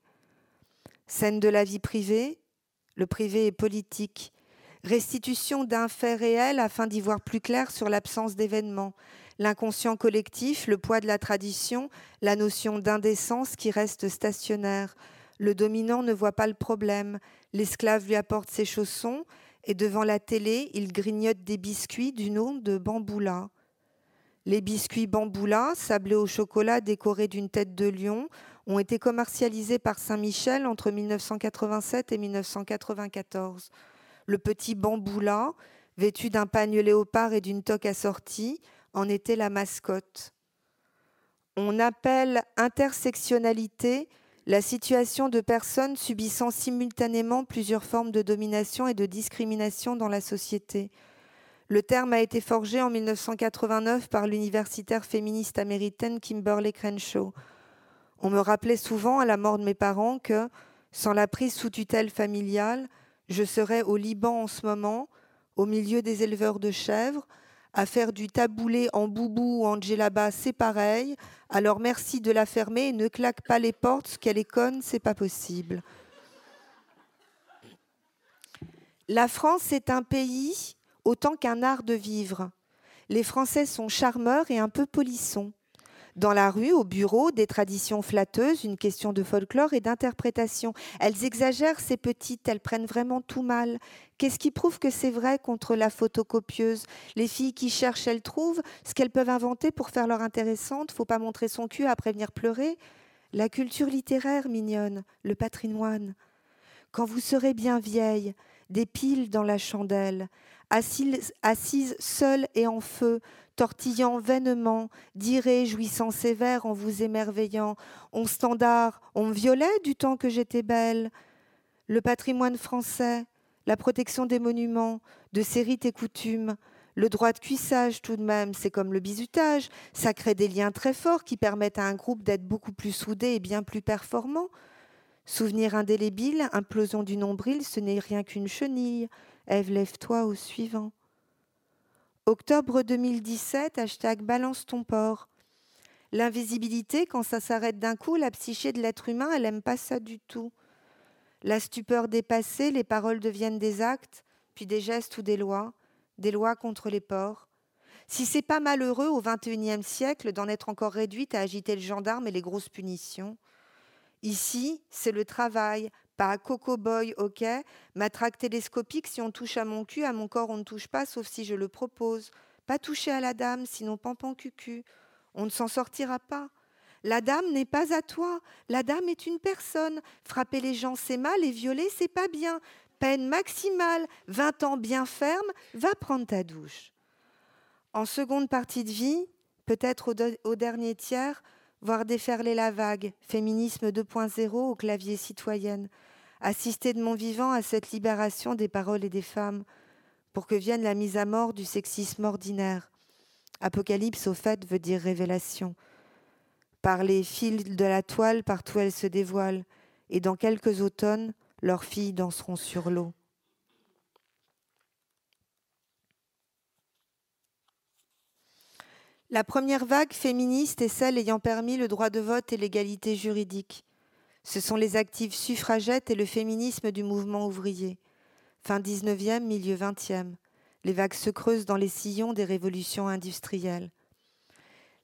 Scène de la vie privée. Le privé est politique. Restitution d'un fait réel afin d'y voir plus clair sur l'absence d'événements. L'inconscient collectif, le poids de la tradition, la notion d'indécence qui reste stationnaire. Le dominant ne voit pas le problème. L'esclave lui apporte ses chaussons et devant la télé, il grignote des biscuits du nom de bamboula. Les biscuits bamboula, sablés au chocolat décorés d'une tête de lion, ont été commercialisés par Saint-Michel entre 1987 et 1994. Le petit bamboula, vêtu d'un pagne léopard et d'une toque assortie, en était la mascotte. On appelle intersectionnalité la situation de personnes subissant simultanément plusieurs formes de domination et de discrimination dans la société. Le terme a été forgé en 1989 par l'universitaire féministe américaine Kimberly Crenshaw. On me rappelait souvent à la mort de mes parents que, sans la prise sous tutelle familiale, je serais au Liban en ce moment, au milieu des éleveurs de chèvres, à faire du taboulé en boubou ou en djellaba, c'est pareil. Alors merci de la fermer et ne claque pas les portes, ce qu'elle est conne, c'est pas possible. La France est un pays autant qu'un art de vivre. Les Français sont charmeurs et un peu polissons. Dans la rue, au bureau, des traditions flatteuses, une question de folklore et d'interprétation. Elles exagèrent ces petites, elles prennent vraiment tout mal. Qu'est-ce qui prouve que c'est vrai contre la photocopieuse? Les filles qui cherchent, elles trouvent ce qu'elles peuvent inventer pour faire leur intéressante. Faut pas montrer son cul après venir pleurer. La culture littéraire, mignonne, le patrimoine. Quand vous serez bien vieille, des piles dans la chandelle, assise, assise seule et en feu, tortillant vainement, direz, jouissant sévère en vous émerveillant, on standard, on violait du temps que j'étais belle. Le patrimoine français, la protection des monuments, de ses rites et coutumes, le droit de cuissage tout de même, c'est comme le bizutage, ça crée des liens très forts qui permettent à un groupe d'être beaucoup plus soudé et bien plus performant. Souvenir indélébile, implosion du nombril, ce n'est rien qu'une chenille. Ève, lève-toi au suivant. Octobre 2017, hashtag balance ton port. L'invisibilité, quand ça s'arrête d'un coup, la psyché de l'être humain, elle n'aime pas ça du tout. La stupeur dépassée, les paroles deviennent des actes, puis des gestes ou des lois, des lois contre les porcs. Si c'est pas malheureux au XXIe siècle d'en être encore réduite à agiter le gendarme et les grosses punitions, ici, c'est le travail, pas Coco Boy, ok. Matraque télescopique, si on touche à mon cul, à mon corps, on ne touche pas, sauf si je le propose. Pas toucher à la dame, sinon pampan cucu. On ne s'en sortira pas. La dame n'est pas à toi. La dame est une personne. Frapper les gens, c'est mal, et violer, c'est pas bien. Peine maximale, 20 ans bien ferme, va prendre ta douche. En seconde partie de vie, peut-être au, au dernier tiers, voir déferler la vague, féminisme 2.0 au clavier citoyenne, assister de mon vivant à cette libération des paroles et des femmes, pour que vienne la mise à mort du sexisme ordinaire. Apocalypse, au fait, veut dire révélation. Par les fils de la toile, partout elles se dévoilent, et dans quelques automnes, leurs filles danseront sur l'eau. La première vague féministe est celle ayant permis le droit de vote et l'égalité juridique. Ce sont les actives suffragettes et le féminisme du mouvement ouvrier. Fin 19e, milieu 20e. Les vagues se creusent dans les sillons des révolutions industrielles.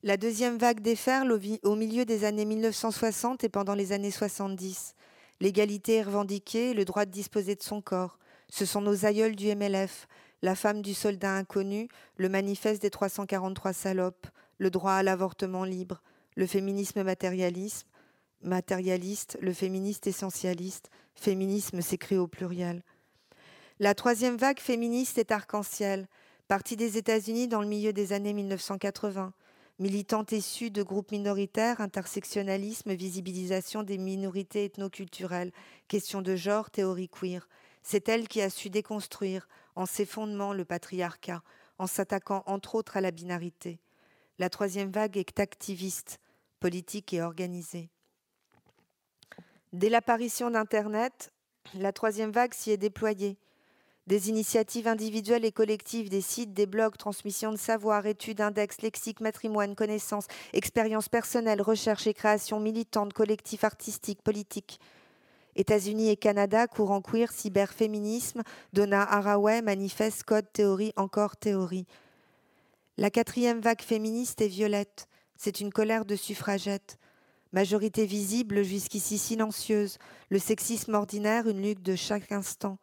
La deuxième vague déferle au, milieu des années 1960 et pendant les années 70. L'égalité est revendiquée, le droit de disposer de son corps. Ce sont nos aïeuls du MLF, la femme du soldat inconnu, le manifeste des 343 salopes, le droit à l'avortement libre, le féminisme matérialiste, matérialiste, le féministe essentialiste, féminisme s'écrit au pluriel. La troisième vague féministe est arc-en-ciel, partie des États-Unis dans le milieu des années 1980, militante issue de groupes minoritaires, intersectionnalisme, visibilisation des minorités ethnoculturelles, question de genre, théorie queer. C'est elle qui a su déconstruire, en ses fondements le patriarcat, en s'attaquant entre autres à la binarité. La troisième vague est activiste, politique et organisée. Dès l'apparition d'Internet, la troisième vague s'y est déployée. des initiatives individuelles et collectives, des sites, des blogs, transmission de savoir, études, index, lexique, matrimoine, connaissances, expériences personnelles, recherche et création militante, collectifs artistiques, politiques. États-Unis et Canada, courant queer, cyberféminisme, Donna Haraway, manifeste, code, théorie, encore théorie. La quatrième vague féministe est violette. C'est une colère de suffragettes. Majorité visible, jusqu'ici silencieuse. Le sexisme ordinaire, une lutte de chaque instant.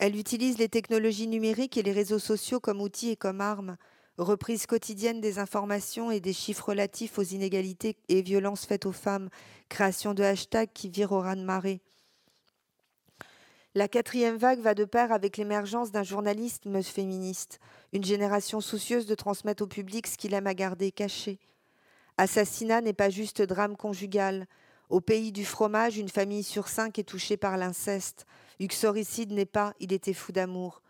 Elle utilise les technologies numériques et les réseaux sociaux comme outils et comme armes. Reprise quotidienne des informations et des chiffres relatifs aux inégalités et violences faites aux femmes. Création de hashtags qui virent au raz-de-marée. La quatrième vague va de pair avec l'émergence d'un journalisme féministe, une génération soucieuse de transmettre au public ce qu'il aime à garder caché. Assassinat n'est pas juste drame conjugal. Au pays du fromage, une famille sur cinq est touchée par l'inceste. Uxoricide n'est pas, il était fou d'amour.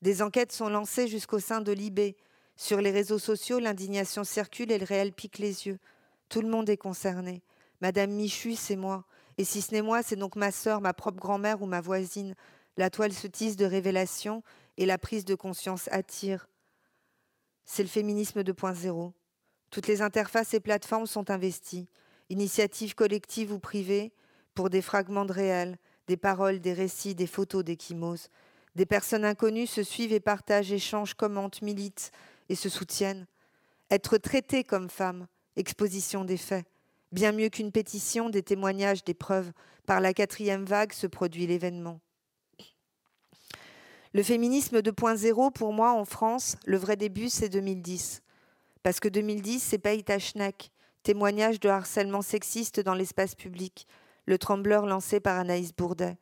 Des enquêtes sont lancées jusqu'au sein de l'IB. Sur les réseaux sociaux, l'indignation circule et le réel pique les yeux. Tout le monde est concerné. Madame Michu, c'est moi. Et si ce n'est moi, c'est donc ma sœur, ma propre grand-mère ou ma voisine. La toile se tisse de révélation et la prise de conscience attire. C'est le féminisme 2.0. Toutes les interfaces et plateformes sont investies, initiatives collectives ou privées, pour des fragments de réel, des paroles, des récits, des photos d'échymoses. Des personnes inconnues se suivent et partagent, échangent, commentent, militent et se soutiennent. Être traitée comme femme, exposition des faits. Bien mieux qu'une pétition, des témoignages, des preuves. Par la quatrième vague se produit l'événement. Le féminisme 2.0, pour moi, en France, le vrai début, c'est 2010. Parce que 2010, c'est Paï Tachnak, témoignage de harcèlement sexiste dans l'espace public, le trembleur lancé par Anaïs Bourdet.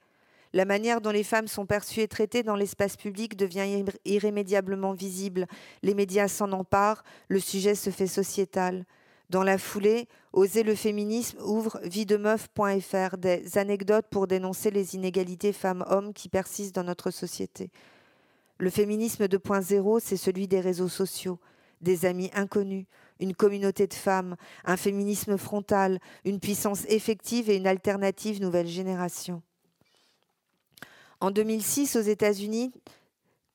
La manière dont les femmes sont perçues et traitées dans l'espace public devient irrémédiablement visible. Les médias s'en emparent, le sujet se fait sociétal. Dans la foulée, Oser le féminisme ouvre videmeuf.fr, des anecdotes pour dénoncer les inégalités femmes-hommes qui persistent dans notre société. Le féminisme 2.0, c'est celui des réseaux sociaux, des amis inconnus, une communauté de femmes, un féminisme frontal, une puissance effective et une alternative nouvelle génération. En 2006, aux États-Unis,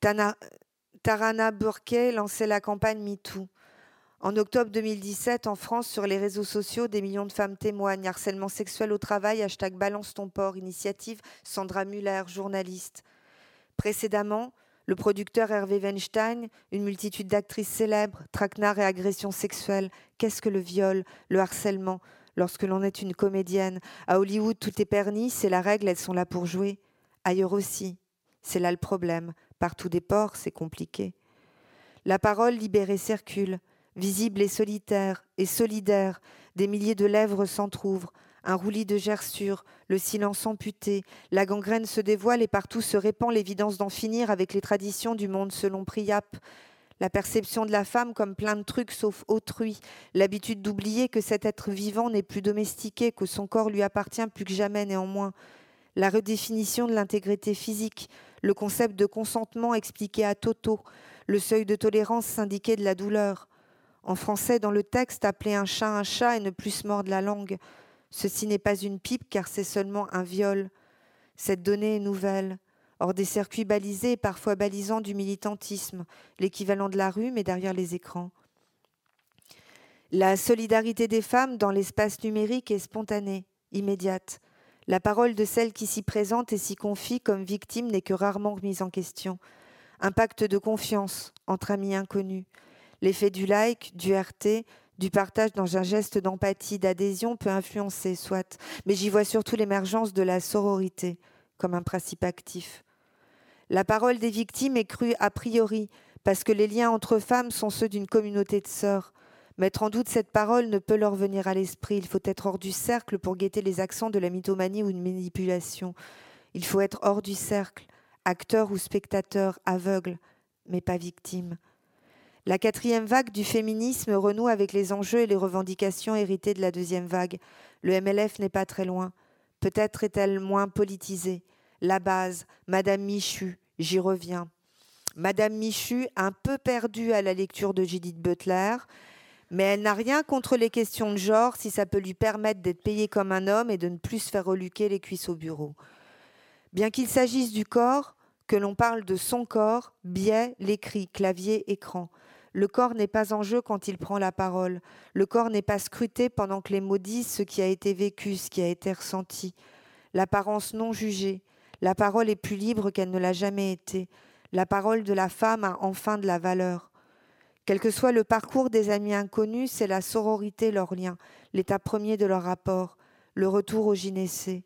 Tarana Burke lançait la campagne MeToo. En octobre 2017, en France, sur les réseaux sociaux, des millions de femmes témoignent. Harcèlement sexuel au travail, hashtag balance ton port, initiative Sandra Muller, journaliste. Précédemment, le producteur Hervé Weinstein, une multitude d'actrices célèbres, traquenards et agressions sexuelles. Qu'est-ce que le viol, le harcèlement Lorsque l'on est une comédienne, à Hollywood tout est permis, c'est la règle, elles sont là pour jouer. Ailleurs aussi, c'est là le problème. Partout des ports, c'est compliqué. La parole libérée circule, visible et solitaire et solidaire, des milliers de lèvres s'entr'ouvrent, un roulis de gerçures, le silence amputé, la gangrène se dévoile et partout se répand l'évidence d'en finir avec les traditions du monde selon Priap, la perception de la femme comme plein de trucs sauf autrui, l'habitude d'oublier que cet être vivant n'est plus domestiqué, que son corps lui appartient plus que jamais néanmoins, la redéfinition de l'intégrité physique, le concept de consentement expliqué à Toto, le seuil de tolérance syndiqué de la douleur. En français, dans le texte, appeler un chat un chat et ne plus se mordre la langue. Ceci n'est pas une pipe car c'est seulement un viol. Cette donnée est nouvelle, hors des circuits balisés et parfois balisants du militantisme, l'équivalent de la rue mais derrière les écrans. La solidarité des femmes dans l'espace numérique est spontanée, immédiate. La parole de celles qui s'y présentent et s'y confient comme victimes n'est que rarement remise en question. Un pacte de confiance entre amis inconnus. L'effet du like, du RT, du partage dans un geste d'empathie, d'adhésion peut influencer, soit, mais j'y vois surtout l'émergence de la sororité comme un principe actif. La parole des victimes est crue a priori, parce que les liens entre femmes sont ceux d'une communauté de sœurs. Mettre en doute cette parole ne peut leur venir à l'esprit. Il faut être hors du cercle pour guetter les accents de la mythomanie ou une manipulation. Il faut être hors du cercle, acteur ou spectateur, aveugle, mais pas victime. La quatrième vague du féminisme renoue avec les enjeux et les revendications héritées de la deuxième vague. Le MLF n'est pas très loin. Peut-être est-elle moins politisée. La base, Madame Michu, j'y reviens. Madame Michu, un peu perdue à la lecture de Judith Butler, mais elle n'a rien contre les questions de genre si ça peut lui permettre d'être payée comme un homme et de ne plus se faire reluquer les cuisses au bureau. Bien qu'il s'agisse du corps, que l'on parle de son corps, biais, l'écrit, clavier, écran. Le corps n'est pas en jeu quand il prend la parole. Le corps n'est pas scruté pendant que les mots disent ce qui a été vécu, ce qui a été ressenti. L'apparence non jugée. La parole est plus libre qu'elle ne l'a jamais été. La parole de la femme a enfin de la valeur. Quel que soit le parcours des amis inconnus, c'est la sororité leur lien, l'état premier de leur rapport, le retour au gynécée.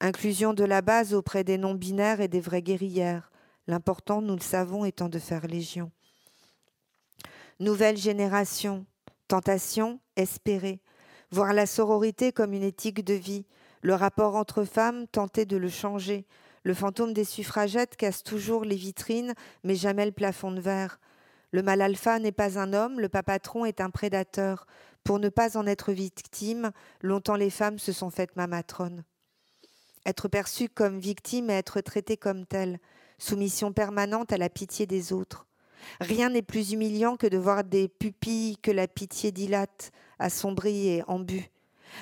Inclusion de la base auprès des non-binaires et des vraies guerrières. L'important, nous le savons, étant de faire légion. Nouvelle génération, tentation, espérer. Voir la sororité comme une éthique de vie. Le rapport entre femmes, tenter de le changer. Le fantôme des suffragettes casse toujours les vitrines, mais jamais le plafond de verre. Le mal alpha n'est pas un homme, le papatron est un prédateur. Pour ne pas en être victime, longtemps les femmes se sont faites ma matrone. Être perçue comme victime et être traitée comme telle, soumission permanente à la pitié des autres. Rien n'est plus humiliant que de voir des pupilles que la pitié dilate, assombries et embues.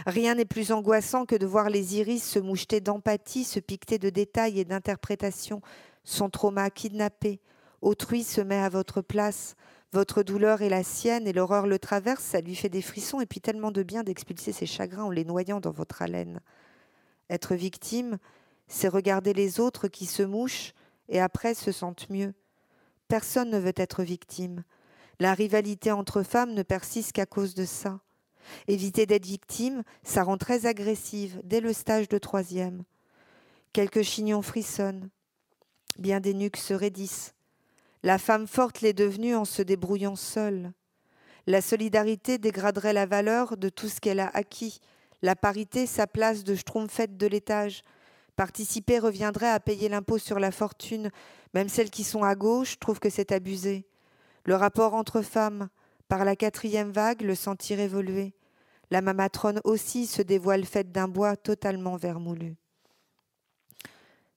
Rien n'est plus angoissant que de voir les iris se moucheter d'empathie, se piqueter de détails et d'interprétations, son trauma kidnappé. Autrui se met à votre place, votre douleur est la sienne et l'horreur le traverse, ça lui fait des frissons et puis tellement de bien d'expulser ses chagrins en les noyant dans votre haleine. Être victime, c'est regarder les autres qui se mouchent et après se sentent mieux. Personne ne veut être victime. La rivalité entre femmes ne persiste qu'à cause de ça. Éviter d'être victime, ça rend très agressive dès le stage de troisième. Quelques chignons frissonnent, bien des nuques se raidissent. La femme forte l'est devenue en se débrouillant seule. La solidarité dégraderait la valeur de tout ce qu'elle a acquis la parité, sa place de schtroumpfette de l'étage. Participer reviendrait à payer l'impôt sur la fortune. Même celles qui sont à gauche trouvent que c'est abusé. Le rapport entre femmes, par la quatrième vague, le sentir évoluer. La mamatrone aussi se dévoile faite d'un bois totalement vermoulu.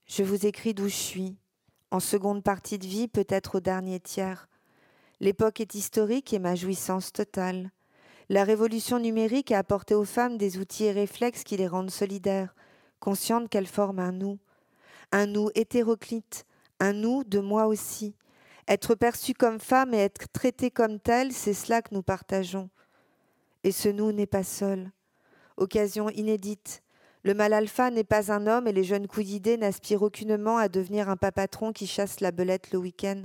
Je vous écris d'où je suis, en seconde partie de vie, peut-être au dernier tiers. L'époque est historique et ma jouissance totale. La révolution numérique a apporté aux femmes des outils et réflexes qui les rendent solidaires, conscientes qu'elles forment un nous, un nous hétéroclite, un nous de moi aussi. Être perçue comme femme et être traitée comme telle, c'est cela que nous partageons. Et ce nous n'est pas seul. Occasion inédite. Le mal alpha n'est pas un homme et les jeunes couillidés n'aspirent aucunement à devenir un papatron qui chasse la belette le week-end.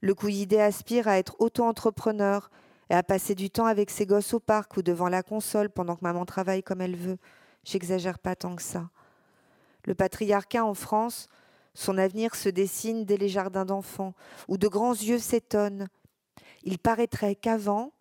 Le couillidé aspire à être auto-entrepreneur, et à passer du temps avec ses gosses au parc ou devant la console pendant que maman travaille comme elle veut. J'exagère pas tant que ça. Le patriarcat en France, son avenir se dessine dès les jardins d'enfants, où de grands yeux s'étonnent. Il paraîtrait qu'avant,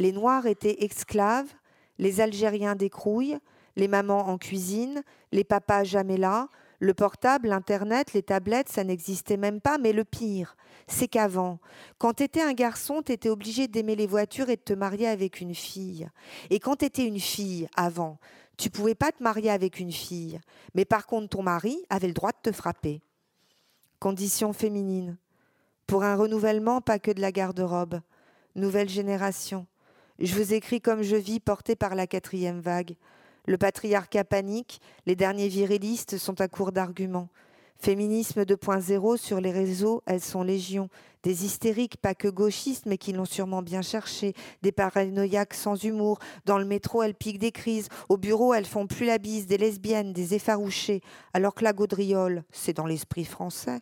les Noirs étaient esclaves, les Algériens décrouillent, les mamans en cuisine, les papas jamais là, le portable, l'Internet, les tablettes, ça n'existait même pas, mais le pire, c'est qu'avant, quand tu étais un garçon, tu étais obligé d'aimer les voitures et de te marier avec une fille. Et quand tu étais une fille, avant, tu pouvais pas te marier avec une fille, mais par contre ton mari avait le droit de te frapper. Condition féminine. Pour un renouvellement, pas que de la garde-robe. Nouvelle génération. Je vous écris comme je vis, porté par la quatrième vague. Le patriarcat panique, les derniers virilistes sont à court d'arguments. Féminisme 2.0 sur les réseaux, elles sont légion. Des hystériques, pas que gauchistes, mais qui l'ont sûrement bien cherché. Des paranoïaques sans humour. Dans le métro, elles piquent des crises. Au bureau, elles font plus la bise. Des lesbiennes, des effarouchées. Alors que la gaudriole, c'est dans l'esprit français.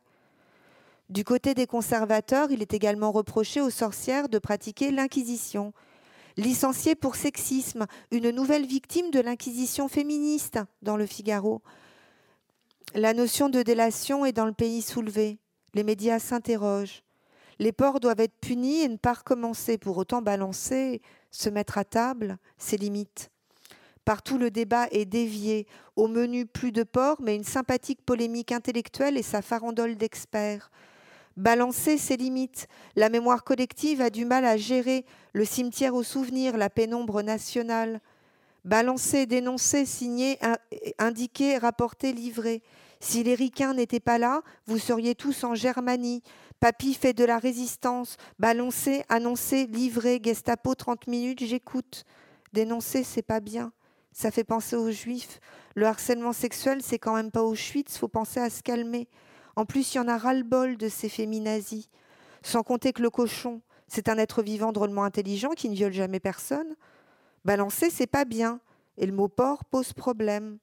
Du côté des conservateurs, il est également reproché aux sorcières de pratiquer l'inquisition licenciée pour sexisme, une nouvelle victime de l'inquisition féministe dans le Figaro. La notion de délation est dans le pays soulevé. Les médias s'interrogent. Les porcs doivent être punis et ne pas recommencer. Pour autant, balancer, se mettre à table, c'est limite. Partout, le débat est dévié. Au menu, plus de porcs, mais une sympathique polémique intellectuelle et sa farandole d'experts balancer ses limites. La mémoire collective a du mal à gérer le cimetière au souvenir, la pénombre nationale. Balancer, dénoncer, signer, indiquer, rapporter, livrer. Si les ricains n'étaient pas là, vous seriez tous en Germanie. Papy fait de la résistance. Balancer, annoncer, livrer, Gestapo 30 minutes, j'écoute. Dénoncer, c'est pas bien. Ça fait penser aux juifs. Le harcèlement sexuel, c'est quand même pas Auschwitz, faut penser à se calmer. En plus, il y en a ras-le-bol de ces féminazis. Sans compter que le cochon, c'est un être vivant drôlement intelligent qui ne viole jamais personne. Balancer, c'est pas bien. Et le mot porc pose problème.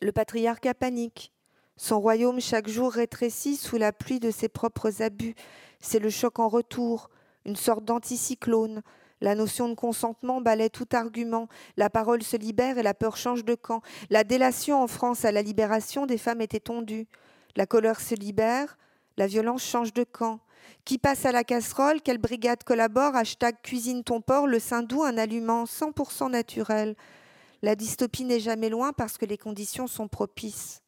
Le patriarcat panique. Son royaume chaque jour rétrécit sous la pluie de ses propres abus. C'est le choc en retour, une sorte d'anticyclone. La notion de consentement balaie tout argument. La parole se libère et la peur change de camp. La délation en France à la libération des femmes est étendue. La colère se libère, la violence change de camp. Qui passe à la casserole Quelle brigade collabore Hashtag cuisine ton porc, le sein doux, un aliment 100% naturel. La dystopie n'est jamais loin parce que les conditions sont propices.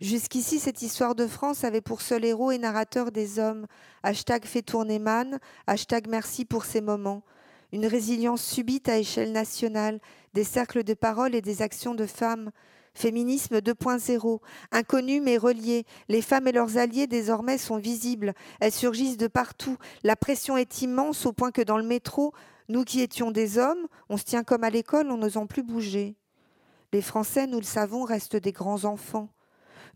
Jusqu'ici, cette histoire de France avait pour seul héros et narrateur des hommes. Hashtag fait tourner man, hashtag merci pour ces moments. Une résilience subite à échelle nationale, des cercles de parole et des actions de femmes. Féminisme 2.0, inconnu mais relié. Les femmes et leurs alliés désormais sont visibles. Elles surgissent de partout. La pression est immense au point que dans le métro, nous qui étions des hommes, on se tient comme à l'école en n'osant plus bouger. Les Français, nous le savons, restent des grands enfants.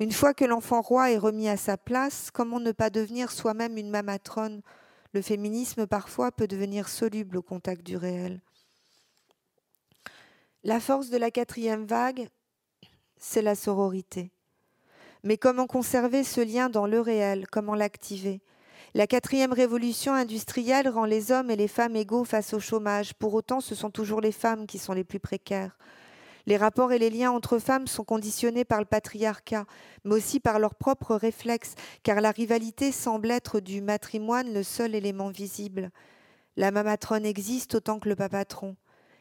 Une fois que l'enfant roi est remis à sa place, comment ne pas devenir soi-même une mamatrone? Le féminisme parfois peut devenir soluble au contact du réel. La force de la quatrième vague, c'est la sororité. Mais comment conserver ce lien dans le réel? Comment l'activer? La quatrième révolution industrielle rend les hommes et les femmes égaux face au chômage. Pour autant, ce sont toujours les femmes qui sont les plus précaires. Les rapports et les liens entre femmes sont conditionnés par le patriarcat, mais aussi par leurs propres réflexes, car la rivalité semble être du matrimoine le seul élément visible. La mamatronne existe autant que le papatron,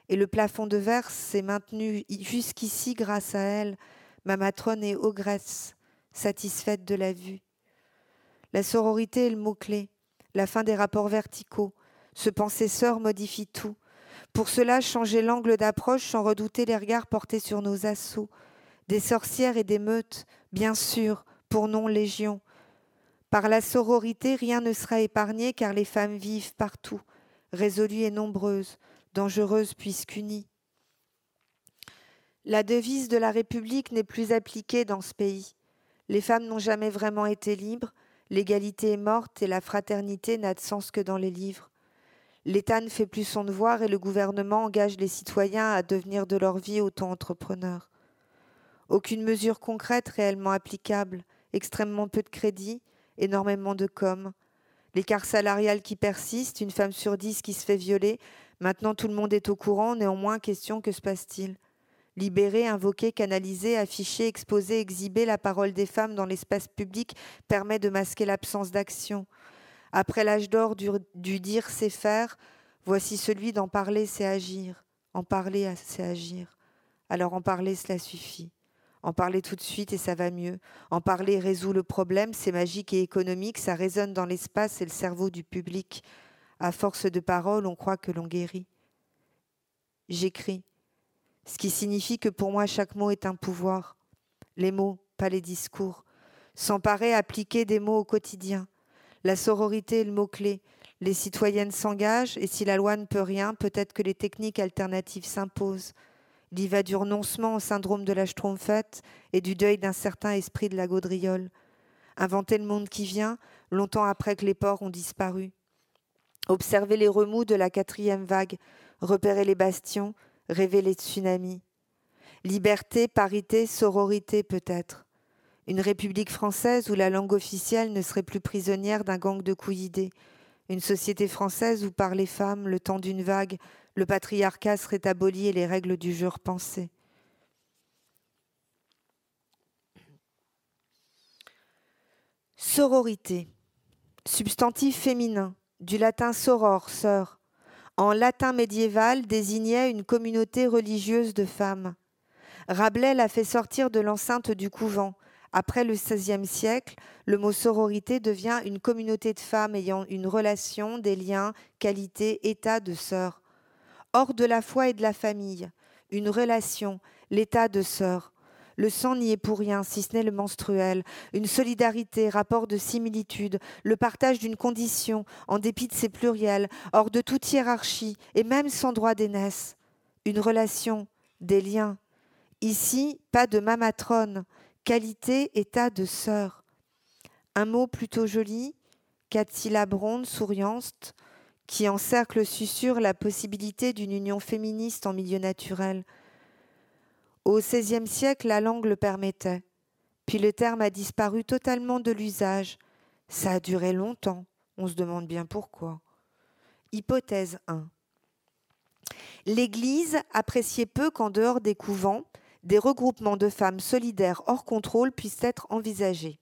et le plafond de verre s'est maintenu jusqu'ici grâce à elle. Mamatronne est ogresse, satisfaite de la vue. La sororité est le mot-clé, la fin des rapports verticaux. Ce pensée-sœur modifie tout. Pour cela, changer l'angle d'approche sans redouter les regards portés sur nos assauts. Des sorcières et des meutes, bien sûr, pour non légion. Par la sororité, rien ne sera épargné car les femmes vivent partout, résolues et nombreuses, dangereuses puisqu'unies. La devise de la République n'est plus appliquée dans ce pays. Les femmes n'ont jamais vraiment été libres, l'égalité est morte et la fraternité n'a de sens que dans les livres. L'État ne fait plus son devoir et le gouvernement engage les citoyens à devenir de leur vie auto-entrepreneurs. Aucune mesure concrète réellement applicable, extrêmement peu de crédit, énormément de com. L'écart salarial qui persiste, une femme sur dix qui se fait violer, maintenant tout le monde est au courant, néanmoins question que se passe-t-il? Libérer, invoquer, canaliser, afficher, exposer, exhiber la parole des femmes dans l'espace public permet de masquer l'absence d'action. Après l'âge d'or du, dire c'est faire, voici celui d'en parler c'est agir. En parler c'est agir. Alors en parler cela suffit. En parler tout de suite et ça va mieux. En parler résout le problème, c'est magique et économique, ça résonne dans l'espace et le cerveau du public. À force de paroles, on croit que l'on guérit. J'écris, ce qui signifie que pour moi chaque mot est un pouvoir. Les mots, pas les discours. S'emparer, appliquer des mots au quotidien. La sororité est le mot-clé. Les citoyennes s'engagent et si la loi ne peut rien, peut-être que les techniques alternatives s'imposent. Il va du renoncement au syndrome de la schtroumpfette et du deuil d'un certain esprit de la gaudriole. Inventer le monde qui vient, longtemps après que les ports ont disparu. Observer les remous de la quatrième vague, repérer les bastions, rêver les tsunamis. Liberté, parité, sororité peut-être. Une république française où la langue officielle ne serait plus prisonnière d'un gang de couillidés. Une société française où par les femmes, le temps d'une vague, le patriarcat serait aboli et les règles du jeu repensées. Sororité. Substantif féminin, du latin soror, sœur. En latin médiéval désignait une communauté religieuse de femmes. Rabelais l'a fait sortir de l'enceinte du couvent après le XVIe siècle, le mot sororité devient une communauté de femmes ayant une relation, des liens, qualité, état de sœur. Hors de la foi et de la famille, une relation, l'état de sœur. Le sang n'y est pour rien, si ce n'est le menstruel, une solidarité, rapport de similitude, le partage d'une condition, en dépit de ses pluriels, hors de toute hiérarchie, et même sans droit d'aînesse. Une relation, des liens. Ici, pas de mamatrone, qualité, état de sœur. Un mot plutôt joli, quatre syllabes rondes, souriantes, qui encerclent susurre la possibilité d'une union féministe en milieu naturel. Au XVIe siècle, la langue le permettait. Puis le terme a disparu totalement de l'usage. Ça a duré longtemps. On se demande bien pourquoi. Hypothèse 1. L'Église appréciait peu qu'en dehors des couvents, des regroupements de femmes solidaires hors contrôle puissent être envisagés.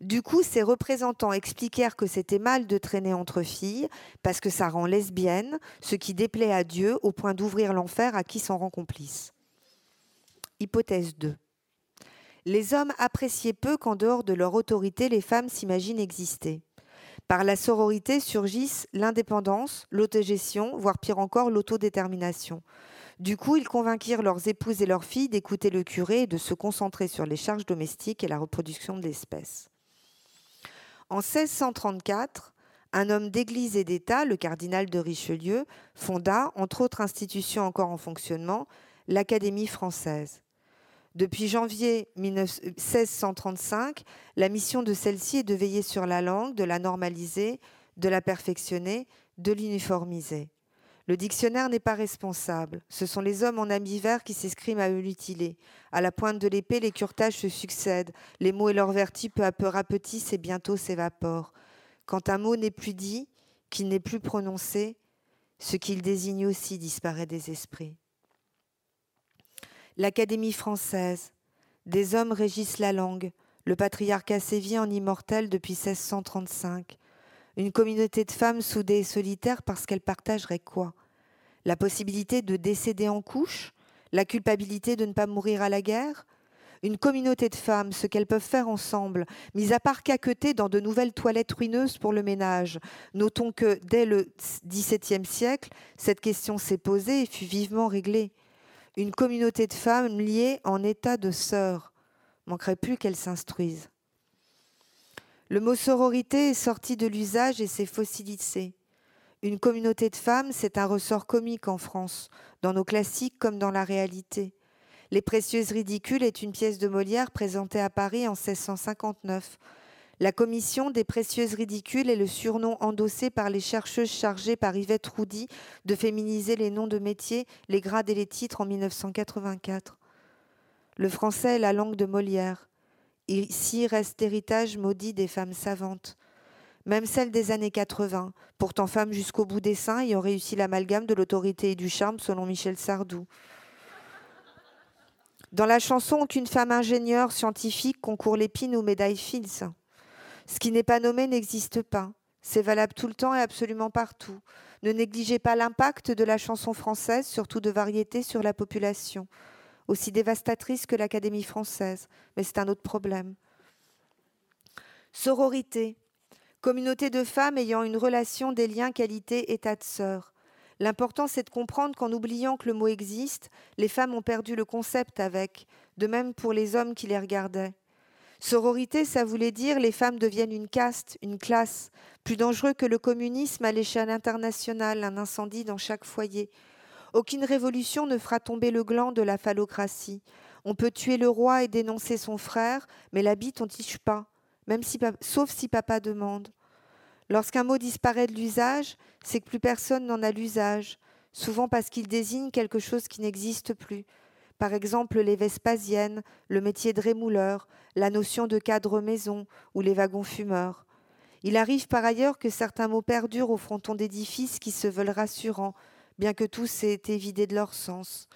Du coup, ses représentants expliquèrent que c'était mal de traîner entre filles parce que ça rend lesbienne, ce qui déplaît à Dieu au point d'ouvrir l'enfer à qui s'en rend complice. Hypothèse 2. Les hommes appréciaient peu qu'en dehors de leur autorité, les femmes s'imaginent exister. Par la sororité surgissent l'indépendance, l'autogestion, voire pire encore l'autodétermination. Du coup, ils convainquirent leurs épouses et leurs filles d'écouter le curé et de se concentrer sur les charges domestiques et la reproduction de l'espèce. En 1634, un homme d'église et d'État, le cardinal de Richelieu, fonda, entre autres institutions encore en fonctionnement, l'Académie française. Depuis janvier 1635, la mission de celle-ci est de veiller sur la langue, de la normaliser, de la perfectionner, de l'uniformiser. Le dictionnaire n'est pas responsable. Ce sont les hommes en verts qui s'escriment à l'utiliser. À la pointe de l'épée, les curetages se succèdent. Les mots et leur vertu peu à peu rapetissent et bientôt s'évaporent. Quand un mot n'est plus dit, qu'il n'est plus prononcé, ce qu'il désigne aussi disparaît des esprits l'Académie française. Des hommes régissent la langue, le patriarcat sévit en immortel depuis 1635. Une communauté de femmes soudées et solitaires parce qu'elles partageraient quoi? La possibilité de décéder en couche? La culpabilité de ne pas mourir à la guerre? Une communauté de femmes, ce qu'elles peuvent faire ensemble, mis à part caqueter dans de nouvelles toilettes ruineuses pour le ménage. Notons que dès le XVIIe siècle, cette question s'est posée et fut vivement réglée une communauté de femmes liées en état de sœurs. Manquerait plus qu'elles s'instruisent. Le mot sororité est sorti de l'usage et s'est fossilisé. Une communauté de femmes, c'est un ressort comique en France, dans nos classiques comme dans la réalité. Les Précieuses Ridicules est une pièce de Molière présentée à Paris en 1659. La commission des précieuses ridicules est le surnom endossé par les chercheuses chargées par Yvette Roudy de féminiser les noms de métiers, les grades et les titres en 1984. Le français est la langue de Molière. Ici reste l'héritage maudit des femmes savantes. Même celles des années 80, pourtant femmes jusqu'au bout des seins, y ont réussi l'amalgame de l'autorité et du charme selon Michel Sardou. Dans la chanson, aucune femme ingénieure, scientifique, concourt l'épine ou médaille Fields. Ce qui n'est pas nommé n'existe pas. C'est valable tout le temps et absolument partout. Ne négligez pas l'impact de la chanson française, surtout de variété, sur la population, aussi dévastatrice que l'Académie française, mais c'est un autre problème. Sororité, communauté de femmes ayant une relation des liens qualité état de sœur. L'important, c'est de comprendre qu'en oubliant que le mot existe, les femmes ont perdu le concept avec, de même pour les hommes qui les regardaient. Sororité, ça voulait dire les femmes deviennent une caste, une classe, plus dangereux que le communisme à l'échelle internationale, un incendie dans chaque foyer. Aucune révolution ne fera tomber le gland de la phallocratie. On peut tuer le roi et dénoncer son frère, mais la bite on tige pas, même sauf si papa demande. Lorsqu'un mot disparaît de l'usage, c'est que plus personne n'en a l'usage, souvent parce qu'il désigne quelque chose qui n'existe plus par exemple les Vespasiennes, le métier de rémouleur, la notion de cadre maison ou les wagons fumeurs. Il arrive par ailleurs que certains mots perdurent au fronton d'édifices qui se veulent rassurants, bien que tous aient été vidés de leur sens.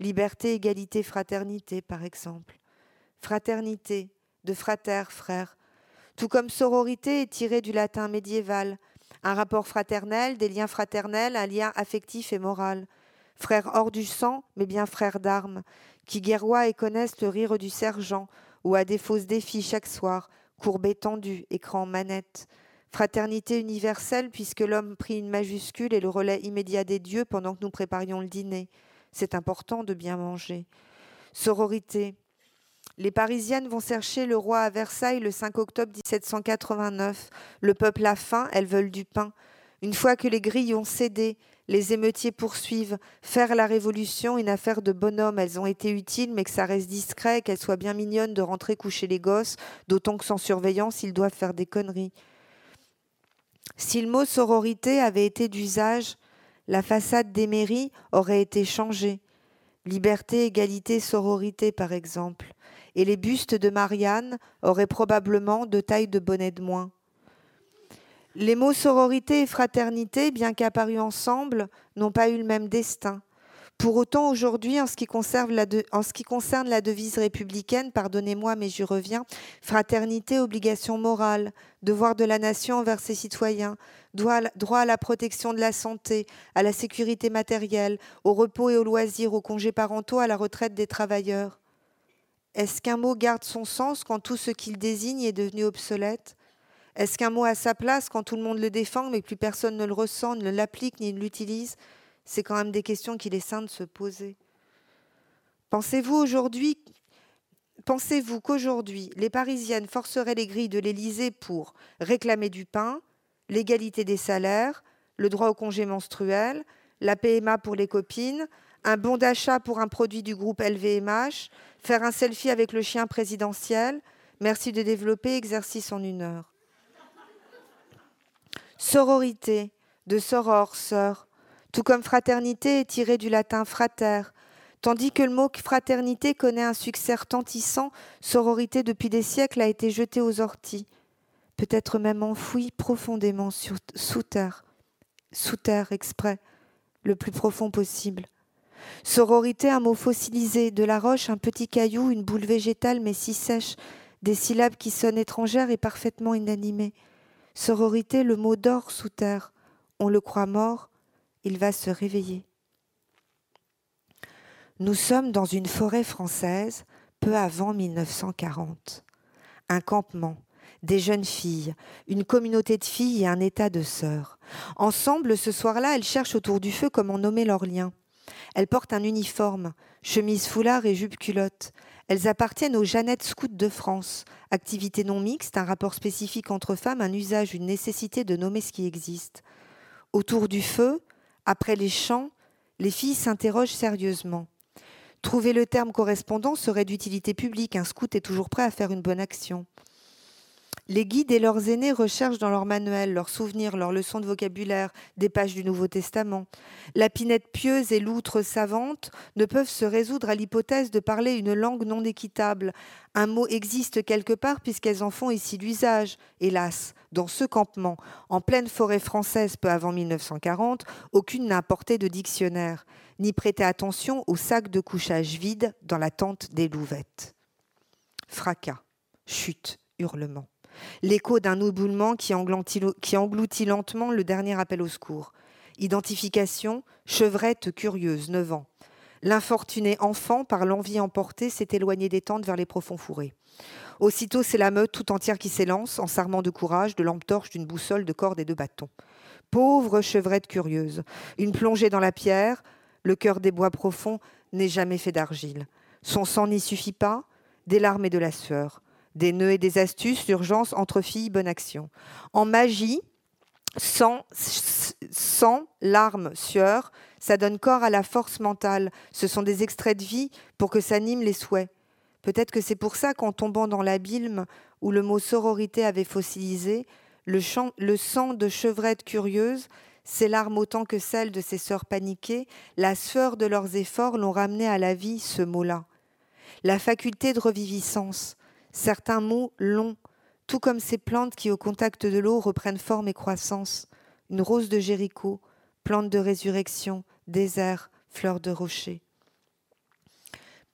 Liberté, égalité, fraternité, par exemple. Fraternité, de frater, frère. Tout comme sororité est tiré du latin médiéval. Un rapport fraternel, des liens fraternels, un lien affectif et moral frères hors du sang, mais bien frères d'armes, qui guerroient et connaissent le rire du sergent, ou à des fausses défis chaque soir, courbés tendus, écran manette. Fraternité universelle, puisque l'homme prit une majuscule et le relais immédiat des dieux pendant que nous préparions le dîner. C'est important de bien manger. Sororité. Les Parisiennes vont chercher le roi à Versailles le 5 octobre 1789. Le peuple a faim, elles veulent du pain. Une fois que les grilles ont cédé, les émeutiers poursuivent. Faire la révolution, une affaire de bonhomme. Elles ont été utiles, mais que ça reste discret, qu'elles soient bien mignonnes de rentrer coucher les gosses, d'autant que sans surveillance, ils doivent faire des conneries. Si le mot sororité avait été d'usage, la façade des mairies aurait été changée. Liberté, égalité, sororité, par exemple. Et les bustes de Marianne auraient probablement deux tailles de bonnet de moins. Les mots sororité et fraternité, bien qu'apparus ensemble, n'ont pas eu le même destin. Pour autant, aujourd'hui, en, ce qui concerne la devise républicaine, pardonnez-moi, mais j'y reviens, fraternité, obligation morale, devoir de la nation envers ses citoyens, droit à la protection de la santé, à la sécurité matérielle, au repos et au loisir, aux congés parentaux, à la retraite des travailleurs. Est-ce qu'un mot garde son sens quand tout ce qu'il désigne est devenu obsolète? Est-ce qu'un mot a sa place quand tout le monde le défend, mais plus personne ne le ressent, ne l'applique ni ne l'utilise? C'est quand même des questions qu'il est sain de se poser. Pensez-vous aujourd'hui Pensez-vous qu'aujourd'hui, les Parisiennes forceraient les grilles de l'Élysée pour réclamer du pain, l'égalité des salaires, le droit au congé menstruel, la PMA pour les copines, un bon d'achat pour un produit du groupe LVMH, faire un selfie avec le chien présidentiel? Merci de développer exercice en une heure. Sororité, de soror, sœur, tout comme fraternité est tiré du latin frater, tandis que le mot fraternité connaît un succès retentissant, sororité depuis des siècles a été jeté aux orties, peut-être même enfoui profondément sous terre, sous terre exprès, le plus profond possible. Sororité, un mot fossilisé, de la roche, un petit caillou, une boule végétale mais si sèche, des syllabes qui sonnent étrangères et parfaitement inanimées. Sororité, le mot d'or sous terre. On le croit mort, il va se réveiller. Nous sommes dans une forêt française peu avant 1940. Un campement, des jeunes filles, une communauté de filles et un état de sœurs. Ensemble, ce soir-là, elles cherchent autour du feu comment nommer leurs liens. Elles portent un uniforme, chemise foulard et jupe culotte. Elles appartiennent aux Jeannettes Scouts de France, activité non mixte, un rapport spécifique entre femmes, un usage, une nécessité de nommer ce qui existe. Autour du feu, après les chants, les filles s'interrogent sérieusement. Trouver le terme correspondant serait d'utilité publique. Un scout est toujours prêt à faire une bonne action. Les guides et leurs aînés recherchent dans leurs manuels, leurs souvenirs, leurs leçons de vocabulaire, des pages du Nouveau Testament. La pinette pieuse et l'outre savante ne peuvent se résoudre à l'hypothèse de parler une langue non équitable. Un mot existe quelque part puisqu'elles en font ici l'usage. Hélas, dans ce campement, en pleine forêt française peu avant 1940, aucune n'a apporté de dictionnaire, ni prêté attention au sac de couchage vide dans la tente des louvettes. Fracas, chute, hurlements l'écho d'un éboulement qui engloutit, lentement le dernier appel au secours. Identification, chevrette curieuse, 9 ans. L'infortuné enfant, par l'envie emportée, s'est éloigné des tentes vers les profonds fourrés. Aussitôt, c'est la meute tout entière qui s'élance, en s'armant de courage, de lampe torche, d'une boussole, de corde et de bâton. Pauvre chevrette curieuse, une plongée dans la pierre, le cœur des bois profonds n'est jamais fait d'argile. Son sang n'y suffit pas, des larmes et de la sueur des nœuds et des astuces, l'urgence entre filles, bonne action. En magie, sans, sans larmes, sueur, ça donne corps à la force mentale. Ce sont des extraits de vie pour que s'animent les souhaits. Peut-être que c'est pour ça qu'en tombant dans l'abîme où le mot sororité avait fossilisé, le, sang de chevrette curieuse, ses larmes autant que celles de ses sœurs paniquées, la sueur de leurs efforts l'ont ramené à la vie, ce mot-là. La faculté de reviviscence, Certains mots longs, tout comme ces plantes qui, au contact de l'eau, reprennent forme et croissance. Une rose de Jéricho, plante de résurrection, désert, fleur de rocher.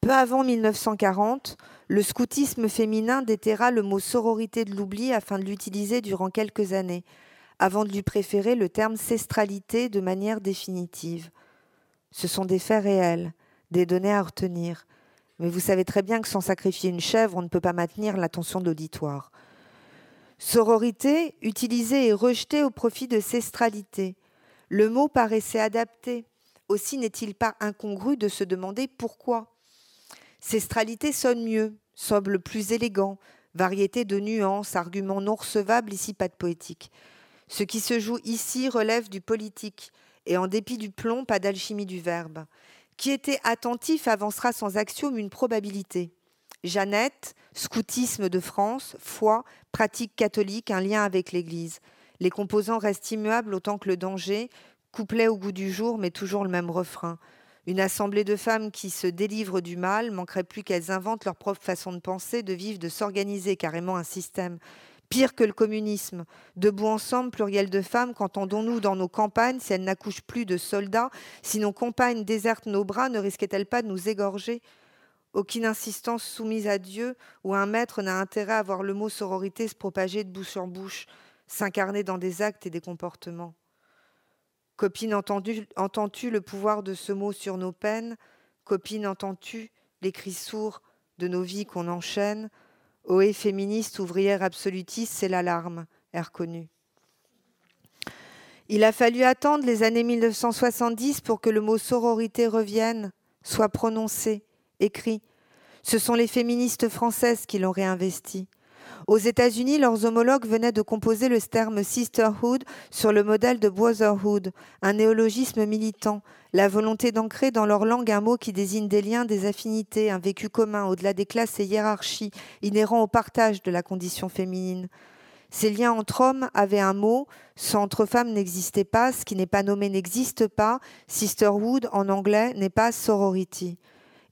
Peu avant 1940, le scoutisme féminin déterra le mot sororité de l'oubli afin de l'utiliser durant quelques années, avant de lui préférer le terme cestralité de manière définitive. Ce sont des faits réels, des données à retenir, mais vous savez très bien que sans sacrifier une chèvre, on ne peut pas maintenir l'attention de l'auditoire. Sororité, utilisée et rejetée au profit de cestralité. Le mot paraissait adapté. Aussi n'est-il pas incongru de se demander pourquoi. Cestralité sonne mieux, semble plus élégant, variété de nuances, arguments non recevables, ici pas de poétique. Ce qui se joue ici relève du politique, et en dépit du plomb, pas d'alchimie du verbe. Qui était attentif avancera sans axiome une probabilité. Jeannette, scoutisme de France, foi, pratique catholique, un lien avec l'Église. Les composants restent immuables autant que le danger, couplet au goût du jour, mais toujours le même refrain. Une assemblée de femmes qui se délivrent du mal, manquerait plus qu'elles inventent leur propre façon de penser, de vivre, de s'organiser, carrément un système. Pire que le communisme. Debout ensemble, pluriel de femmes, qu'entendons-nous dans nos campagnes si elles n'accouchent plus de soldats Si nos compagnes désertent nos bras, ne risquaient-elles pas de nous égorger? Aucune insistance soumise à Dieu ou un maître n'a intérêt à voir le mot sororité se propager de bouche en bouche, s'incarner dans des actes et des comportements. Copine, entends-tu le pouvoir de ce mot sur nos peines? Copine, entends-tu les cris sourds de nos vies qu'on enchaîne? Ohé féministe, ouvrière absolutiste, c'est l'alarme, air connu. Il a fallu attendre les années 1970 pour que le mot sororité revienne, soit prononcé, écrit. Ce sont les féministes françaises qui l'ont réinvesti. Aux États-Unis, leurs homologues venaient de composer le terme sisterhood sur le modèle de brotherhood, un néologisme militant, la volonté d'ancrer dans leur langue un mot qui désigne des liens, des affinités, un vécu commun au-delà des classes et hiérarchies, inhérents au partage de la condition féminine. Ces liens entre hommes avaient un mot, ce entre femmes n'existait pas, ce qui n'est pas nommé n'existe pas, sisterhood en anglais n'est pas sorority.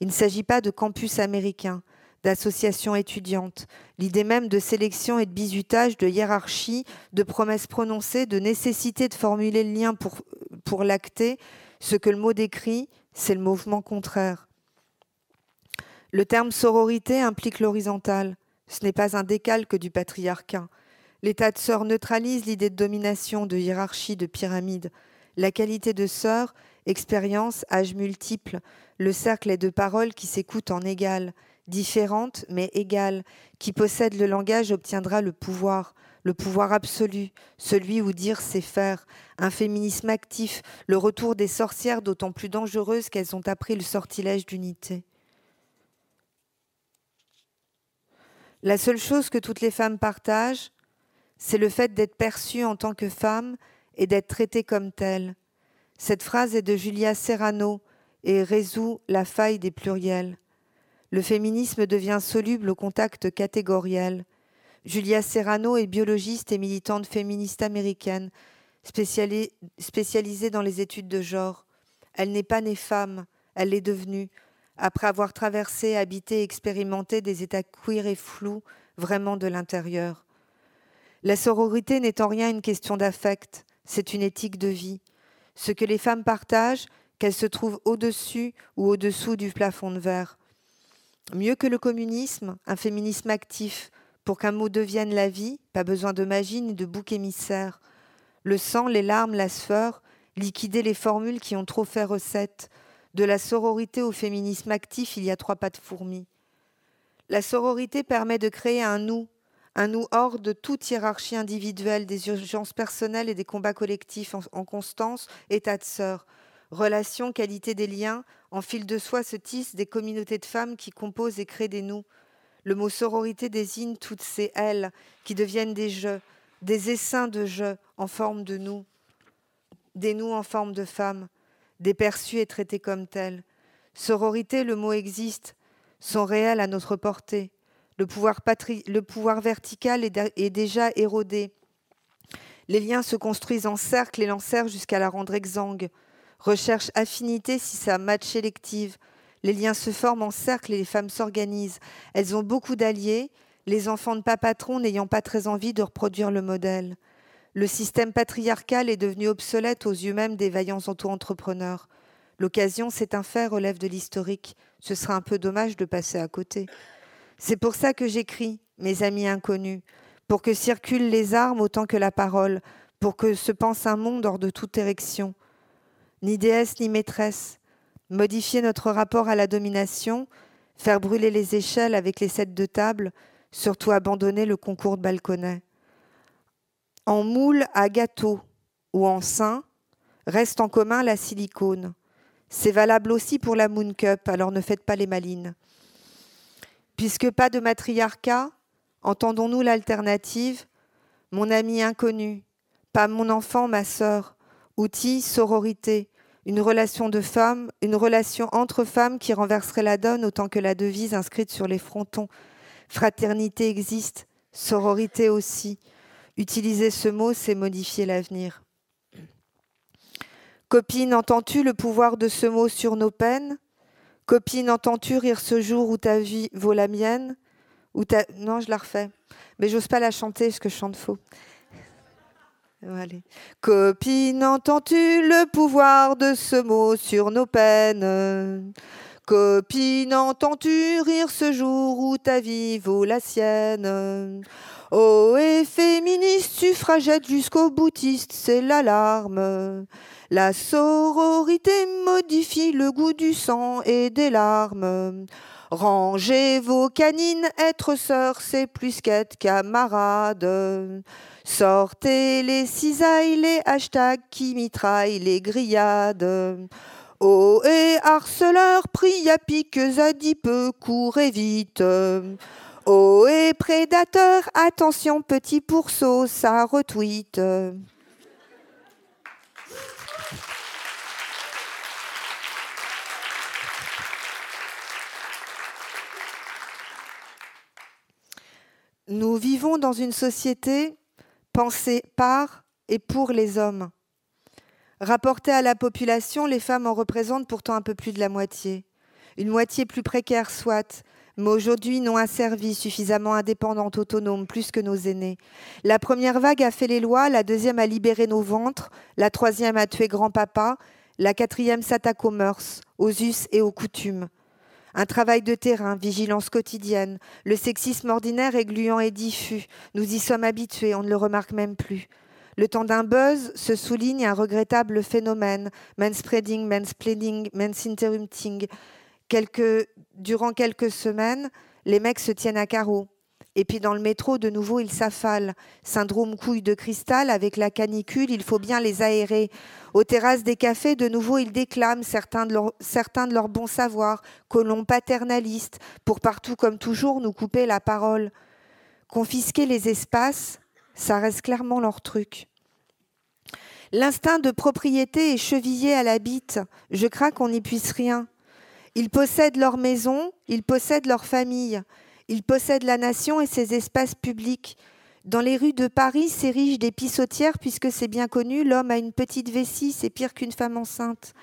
Il ne s'agit pas de campus américain d'associations étudiantes, l'idée même de sélection et de bizutage, de hiérarchie, de promesses prononcées, de nécessité de formuler le lien pour, pour l'acter, ce que le mot décrit, c'est le mouvement contraire. Le terme sororité implique l'horizontal. Ce n'est pas un décalque du patriarcat. L'état de sœur neutralise l'idée de domination, de hiérarchie, de pyramide. La qualité de sœur, expérience, âge multiple, le cercle est de paroles qui s'écoutent en égal différente mais égale, qui possède le langage obtiendra le pouvoir, le pouvoir absolu, celui où dire c'est faire, un féminisme actif, le retour des sorcières d'autant plus dangereuses qu'elles ont appris le sortilège d'unité. La seule chose que toutes les femmes partagent, c'est le fait d'être perçues en tant que femmes et d'être traitées comme telles. Cette phrase est de Julia Serrano et résout la faille des pluriels. Le féminisme devient soluble au contact catégoriel. Julia Serrano est biologiste et militante féministe américaine, spécialisée dans les études de genre. Elle n'est pas née femme, elle l'est devenue, après avoir traversé, habité, expérimenté des états queer et flous, vraiment de l'intérieur. La sororité n'est en rien une question d'affect, c'est une éthique de vie. Ce que les femmes partagent, qu'elles se trouvent au-dessus ou au-dessous du plafond de verre. Mieux que le communisme, un féminisme actif, pour qu'un mot devienne la vie, pas besoin de magie ni de bouc émissaire. Le sang, les larmes, la sueur, liquider les formules qui ont trop fait recette. De la sororité au féminisme actif, il y a trois pas de fourmi. La sororité permet de créer un nous, un nous hors de toute hiérarchie individuelle, des urgences personnelles et des combats collectifs en, en constance, état de sœur. Relations, qualité des liens, en fil de soie se tissent des communautés de femmes qui composent et créent des nous. Le mot sororité désigne toutes ces elles qui deviennent des jeux, des essaims de jeux en forme de nous, des nous en forme de femmes, des perçus et traités comme tels. Sororité, le mot existe, sont réels à notre portée. Le pouvoir, vertical est, est déjà érodé. Les liens se construisent en cercle et l'enserrent jusqu'à la rendre exsangue. Recherche affinité si ça match sélective. Les liens se forment en cercle et les femmes s'organisent. Elles ont beaucoup d'alliés, les enfants de pas patron n'ayant pas très envie de reproduire le modèle. Le système patriarcal est devenu obsolète aux yeux même des vaillants auto-entrepreneurs. L'occasion, c'est un fait, relève de l'historique. Ce sera un peu dommage de passer à côté. C'est pour ça que j'écris, mes amis inconnus, pour que circulent les armes autant que la parole, pour que se pense un monde hors de toute érection ni déesse ni maîtresse, modifier notre rapport à la domination, faire brûler les échelles avec les sept de table, surtout abandonner le concours de balconnet. En moule à gâteau ou en sein, reste en commun la silicone. C'est valable aussi pour la Moon Cup, alors ne faites pas les malines. Puisque pas de matriarcat, entendons-nous l'alternative Mon ami inconnu, pas mon enfant, ma sœur. Outil, sororité. Une relation de femme, une relation entre femmes qui renverserait la donne autant que la devise inscrite sur les frontons. Fraternité existe, sororité aussi. Utiliser ce mot, c'est modifier l'avenir. Copine, entends-tu le pouvoir de ce mot sur nos peines? Copine, entends-tu rire ce jour où ta vie vaut la mienne? Non, je la refais. Mais j'ose pas la chanter parce que je chante faux. Copine, entends-tu le pouvoir de ce mot sur nos peines? Copine, entends-tu rire ce jour où ta vie vaut la sienne? Oh, et féministe, suffragette jusqu'au boutiste, c'est l'alarme. La sororité modifie le goût du sang et des larmes. Rangez vos canines, être sœurs, c'est plus qu'être camarades. Sortez les cisailles, les hashtags qui mitraillent les grillades. Oh et harceleurs, pris à piques adipeux, courez vite. Oh et prédateurs, attention petit pourceau, ça retweet. Nous vivons dans une société pensée par et pour les hommes. Rapportée à la population, les femmes en représentent pourtant un peu plus de la moitié. Une moitié plus précaire soit, mais aujourd'hui non asservie, suffisamment indépendante, autonome, plus que nos aînés. La première vague a fait les lois, la deuxième a libéré nos ventres, la troisième a tué grand-papa, la quatrième s'attaque aux mœurs, aux us et aux coutumes. Un travail de terrain, vigilance quotidienne. Le sexisme ordinaire est gluant et diffus. Nous y sommes habitués, on ne le remarque même plus. Le temps d'un buzz se souligne un regrettable phénomène. Manspreading, mansplaining, mansinterrupting. Quelques, durant quelques semaines, les mecs se tiennent à carreau. Et puis dans le métro, de nouveau, ils s'affalent. Syndrome couille de cristal, avec la canicule, il faut bien les aérer. Aux terrasses des cafés, de nouveau, ils déclament certains de, certains de leurs bons savoirs, colons paternalistes, pour partout comme toujours nous couper la parole. Confisquer les espaces, ça reste clairement leur truc. L'instinct de propriété est chevillé à la bite. Je crains qu'on n'y puisse rien. Ils possèdent leur maison, ils possèdent leur famille. Il possède la nation et ses espaces publics. Dans les rues de Paris s'érigent des pissotières puisque c'est bien connu, l'homme a une petite vessie, c'est pire qu'une femme enceinte.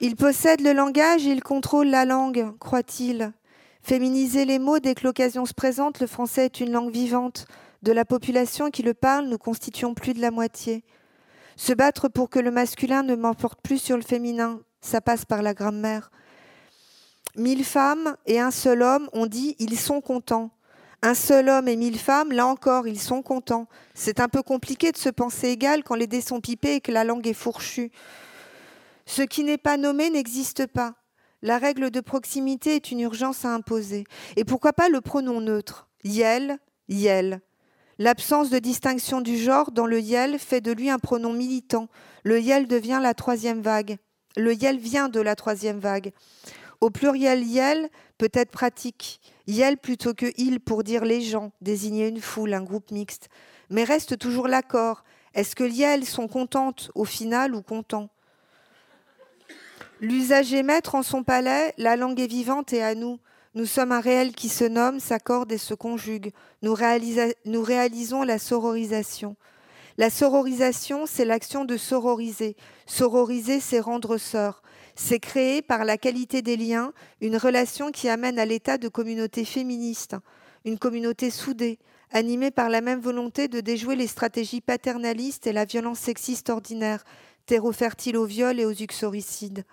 Il possède le langage et il contrôle la langue, croit-il. Féminiser les mots dès que l'occasion se présente, le français est une langue vivante. De la population qui le parle, nous constituons plus de la moitié. Se battre pour que le masculin ne m'emporte plus sur le féminin, ça passe par la grammaire. Mille femmes et un seul homme, on dit ils sont contents. Un seul homme et mille femmes, là encore, ils sont contents. C'est un peu compliqué de se penser égal quand les dés sont pipés et que la langue est fourchue. Ce qui n'est pas nommé n'existe pas. La règle de proximité est une urgence à imposer. Et pourquoi pas le pronom neutre? Yel, yel. L'absence de distinction du genre dans le yel fait de lui un pronom militant. Le yel devient la troisième vague. Le yel vient de la troisième vague. Au pluriel yel peut être pratique. Yel plutôt que il pour dire les gens, désigner une foule, un groupe mixte. Mais reste toujours l'accord. Est-ce que yel sont contentes au final ou contents? L'usager maître en son palais, la langue est vivante et à nous. Nous sommes un réel qui se nomme, s'accorde et se conjugue. Nous, nous réalisons la sororisation. La sororisation, c'est l'action de sororiser. Sororiser, c'est rendre sœur. C'est créer par la qualité des liens une relation qui amène à l'état de communauté féministe, une communauté soudée, animée par la même volonté de déjouer les stratégies paternalistes et la violence sexiste ordinaire, terreau fertile aux viols et aux uxoricides.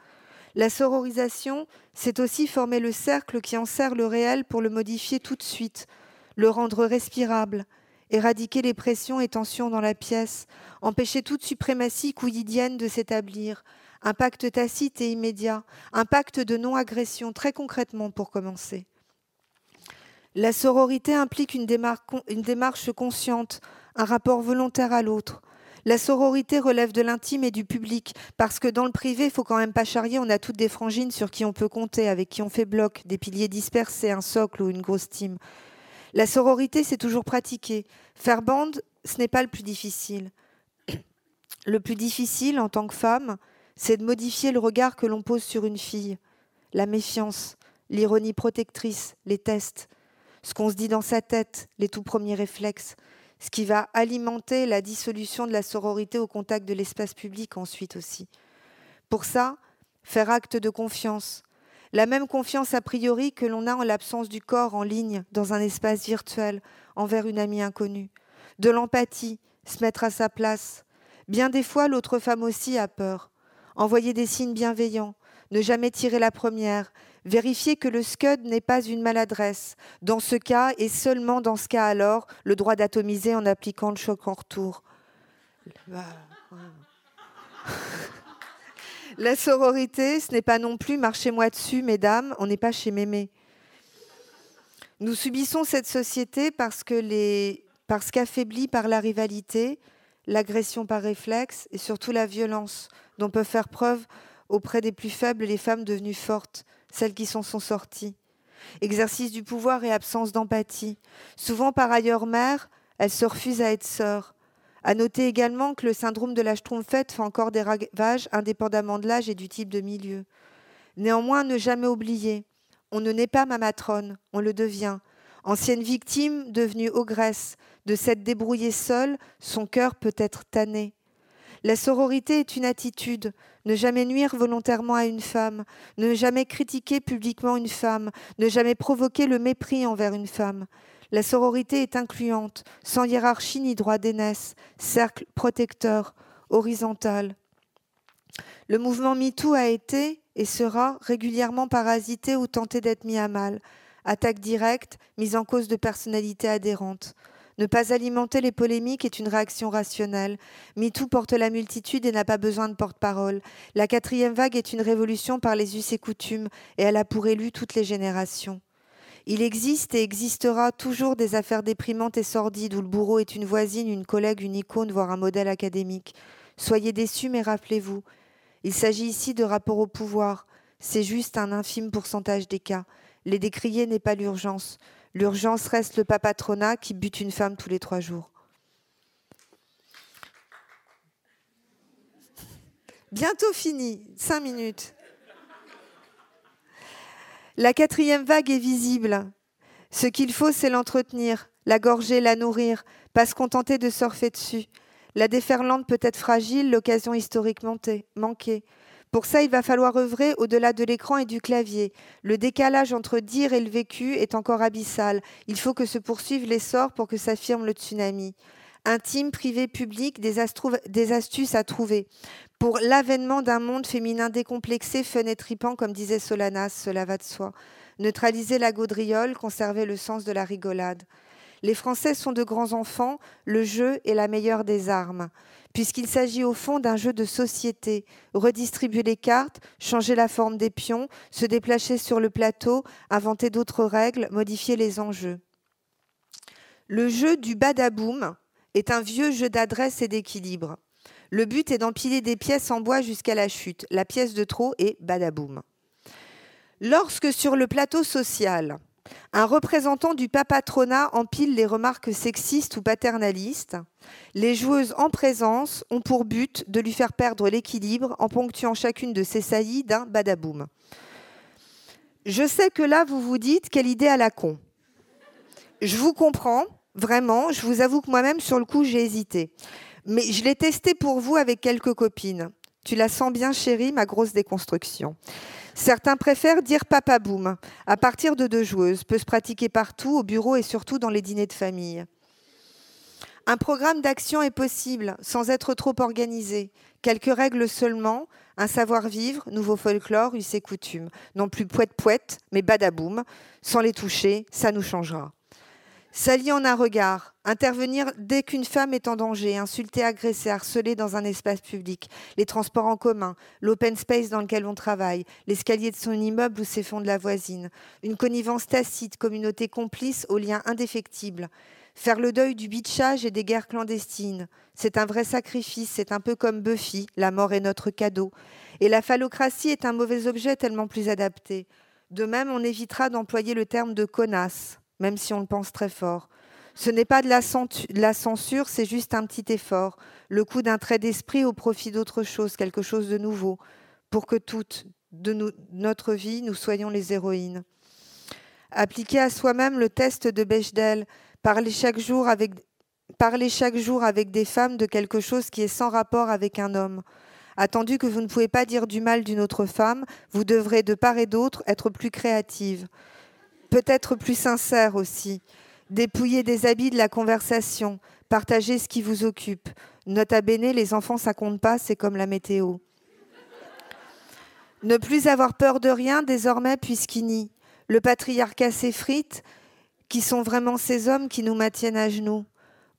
La sororisation, c'est aussi former le cercle qui enserre le réel pour le modifier tout de suite, le rendre respirable, éradiquer les pressions et tensions dans la pièce, empêcher toute suprématie couillidienne de s'établir, un pacte tacite et immédiat, un pacte de non-agression, très concrètement pour commencer. La sororité implique une démarche, consciente, un rapport volontaire à l'autre. La sororité relève de l'intime et du public, parce que dans le privé, il faut quand même pas charrier, on a toutes des frangines sur qui on peut compter, avec qui on fait bloc, des piliers dispersés, un socle ou une grosse team. La sororité, c'est toujours pratiqué. Faire bande, ce n'est pas le plus difficile. Le plus difficile, en tant que femme, c'est de modifier le regard que l'on pose sur une fille, la méfiance, l'ironie protectrice, les tests, ce qu'on se dit dans sa tête, les tout premiers réflexes, ce qui va alimenter la dissolution de la sororité au contact de l'espace public ensuite aussi. Pour ça, faire acte de confiance, la même confiance a priori que l'on a en l'absence du corps en ligne dans un espace virtuel envers une amie inconnue, de l'empathie, se mettre à sa place. Bien des fois, l'autre femme aussi a peur. Envoyer des signes bienveillants, ne jamais tirer la première, vérifier que le scud n'est pas une maladresse. Dans ce cas, et seulement dans ce cas alors, le droit d'atomiser en appliquant le choc en retour. La sororité, ce n'est pas non plus marchez-moi dessus, mesdames, on n'est pas chez Mémé. Nous subissons cette société parce que par la rivalité, l'agression par réflexe et surtout la violence dont peuvent faire preuve auprès des plus faibles les femmes devenues fortes, celles qui s'en sont sorties. Exercice du pouvoir et absence d'empathie. Souvent par ailleurs mères, elles se refusent à être sœurs. À noter également que le syndrome de la Schtroumpfette fait encore des ravages indépendamment de l'âge et du type de milieu. Néanmoins, ne jamais oublier, on ne naît pas ma matrone, on le devient. Ancienne victime, devenue ogresse, de s'être débrouillée seule, son cœur peut être tanné. La sororité est une attitude, ne jamais nuire volontairement à une femme, ne jamais critiquer publiquement une femme, ne jamais provoquer le mépris envers une femme. La sororité est incluante, sans hiérarchie ni droit d'aînesse, cercle protecteur, horizontal. Le mouvement MeToo a été et sera régulièrement parasité ou tenté d'être mis à mal. Attaque directe, mise en cause de personnalités adhérentes. Ne pas alimenter les polémiques est une réaction rationnelle. MeToo porte la multitude et n'a pas besoin de porte-parole. La quatrième vague est une révolution par les us et coutumes, et elle a pour élu toutes les générations. Il existe et existera toujours des affaires déprimantes et sordides où le bourreau est une voisine, une collègue, une icône, voire un modèle académique. Soyez déçus, mais rappelez-vous, il s'agit ici de rapport au pouvoir. C'est juste un infime pourcentage des cas. Les décrier n'est pas l'urgence. L'urgence reste le papatronat qui bute une femme tous les trois jours. Bientôt fini, cinq minutes. La quatrième vague est visible. Ce qu'il faut, c'est l'entretenir, la gorger, la nourrir, pas se contenter de surfer dessus. La déferlante peut être fragile, l'occasion historiquement manquée. Pour ça, il va falloir œuvrer au-delà de l'écran et du clavier. Le décalage entre dire et le vécu est encore abyssal. Il faut que se poursuive l'essor pour que s'affirme le tsunami. Intime, privé, public, des, astuces à trouver. Pour l'avènement d'un monde féminin décomplexé, fun et tripant, comme disait Solanas, cela va de soi. Neutraliser la gaudriole, conserver le sens de la rigolade. Les Français sont de grands enfants, le jeu est la meilleure des armes puisqu'il s'agit au fond d'un jeu de société. Redistribuer les cartes, changer la forme des pions, se déplacer sur le plateau, inventer d'autres règles, modifier les enjeux. Le jeu du badaboum est un vieux jeu d'adresse et d'équilibre. Le but est d'empiler des pièces en bois jusqu'à la chute. La pièce de trop est badaboum. Lorsque sur le plateau social, un représentant du papatronat empile les remarques sexistes ou paternalistes. Les joueuses en présence ont pour but de lui faire perdre l'équilibre en ponctuant chacune de ses saillies d'un badaboum. Je sais que là, vous vous dites quelle idée à la con. Je vous comprends, vraiment. Je vous avoue que moi-même, sur le coup, j'ai hésité. Mais je l'ai testé pour vous avec quelques copines. Tu la sens bien, chérie, ma grosse déconstruction. Certains préfèrent dire papa boom. À partir de deux joueuses, peut se pratiquer partout, au bureau et surtout dans les dîners de famille. Un programme d'action est possible sans être trop organisé. Quelques règles seulement, un savoir-vivre, nouveau folklore, us et coutumes. Non plus poète-poète, mais badaboum. Sans les toucher, ça nous changera. S'allier en un regard, intervenir dès qu'une femme est en danger, insulter, agresser, harceler dans un espace public, les transports en commun, l'open space dans lequel on travaille, l'escalier de son immeuble fonds de la voisine, une connivence tacite, communauté complice aux liens indéfectibles. Faire le deuil du bitchage et des guerres clandestines, c'est un vrai sacrifice, c'est un peu comme Buffy, la mort est notre cadeau. Et la phallocratie est un mauvais objet tellement plus adapté. De même, on évitera d'employer le terme de connasse même si on le pense très fort. Ce n'est pas de la, censure, c'est juste un petit effort, le coup d'un trait d'esprit au profit d'autre chose, quelque chose de nouveau, pour que toutes, de notre vie, nous soyons les héroïnes. Appliquer à soi-même le test de Bechdel, parler chaque jour avec parler chaque jour avec des femmes de quelque chose qui est sans rapport avec un homme. Attendu que vous ne pouvez pas dire du mal d'une autre femme, vous devrez de part et d'autre être plus créative, peut-être plus sincère aussi. Dépouiller des habits de la conversation, partager ce qui vous occupe. Nota bene, les enfants, ça compte pas, c'est comme la météo. Ne plus avoir peur de rien désormais puisqu'il nie. Le patriarcat s'effrite, qui sont vraiment ces hommes qui nous maintiennent à genoux.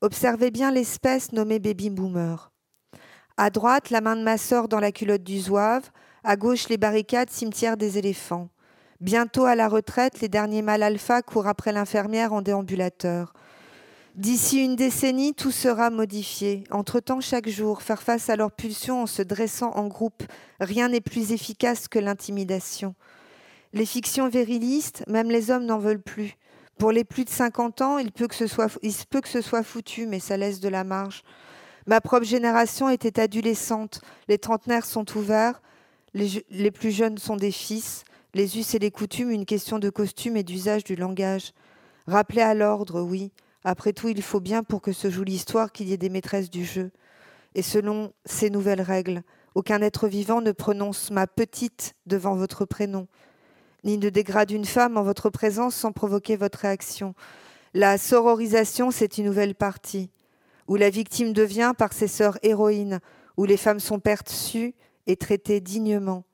Observez bien l'espèce nommée baby boomer. À droite, la main de ma sœur dans la culotte du zouave, à gauche, les barricades cimetière des éléphants. Bientôt à la retraite, les derniers mâles alpha courent après l'infirmière en déambulateur. D'ici une décennie, tout sera modifié. Entre-temps, chaque jour, faire face à leurs pulsions en se dressant en groupe, rien n'est plus efficace que l'intimidation. Les fictions virilistes, même les hommes n'en veulent plus. Pour les plus de 50 ans, il peut que ce soit, il peut que ce soit foutu, mais ça laisse de la marge. Ma propre génération était adolescente. Les trentenaires sont ouverts. Les plus jeunes sont des fils les us et les coutumes, une question de costume et d'usage du langage. Rappeler à l'ordre, oui. Après tout, il faut bien pour que se joue l'histoire qu'il y ait des maîtresses du jeu. Et selon ces nouvelles règles, aucun être vivant ne prononce ma petite devant votre prénom, ni ne dégrade une femme en votre présence sans provoquer votre réaction. La sororisation, c'est une nouvelle partie, où la victime devient par ses sœurs héroïnes, où les femmes sont perçues et traitées dignement.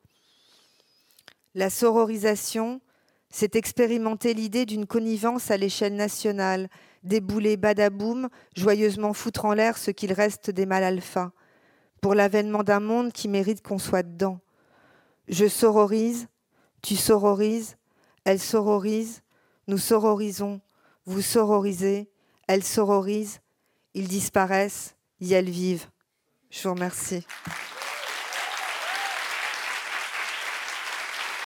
La sororisation, c'est expérimenter l'idée d'une connivence à l'échelle nationale, débouler badaboum, joyeusement foutre en l'air ce qu'il reste des mâles alpha, pour l'avènement d'un monde qui mérite qu'on soit dedans. Je sororise, tu sororises, elle sororise, nous sororisons, vous sororisez, elle sororise, ils disparaissent, y elles vivent. Je vous remercie.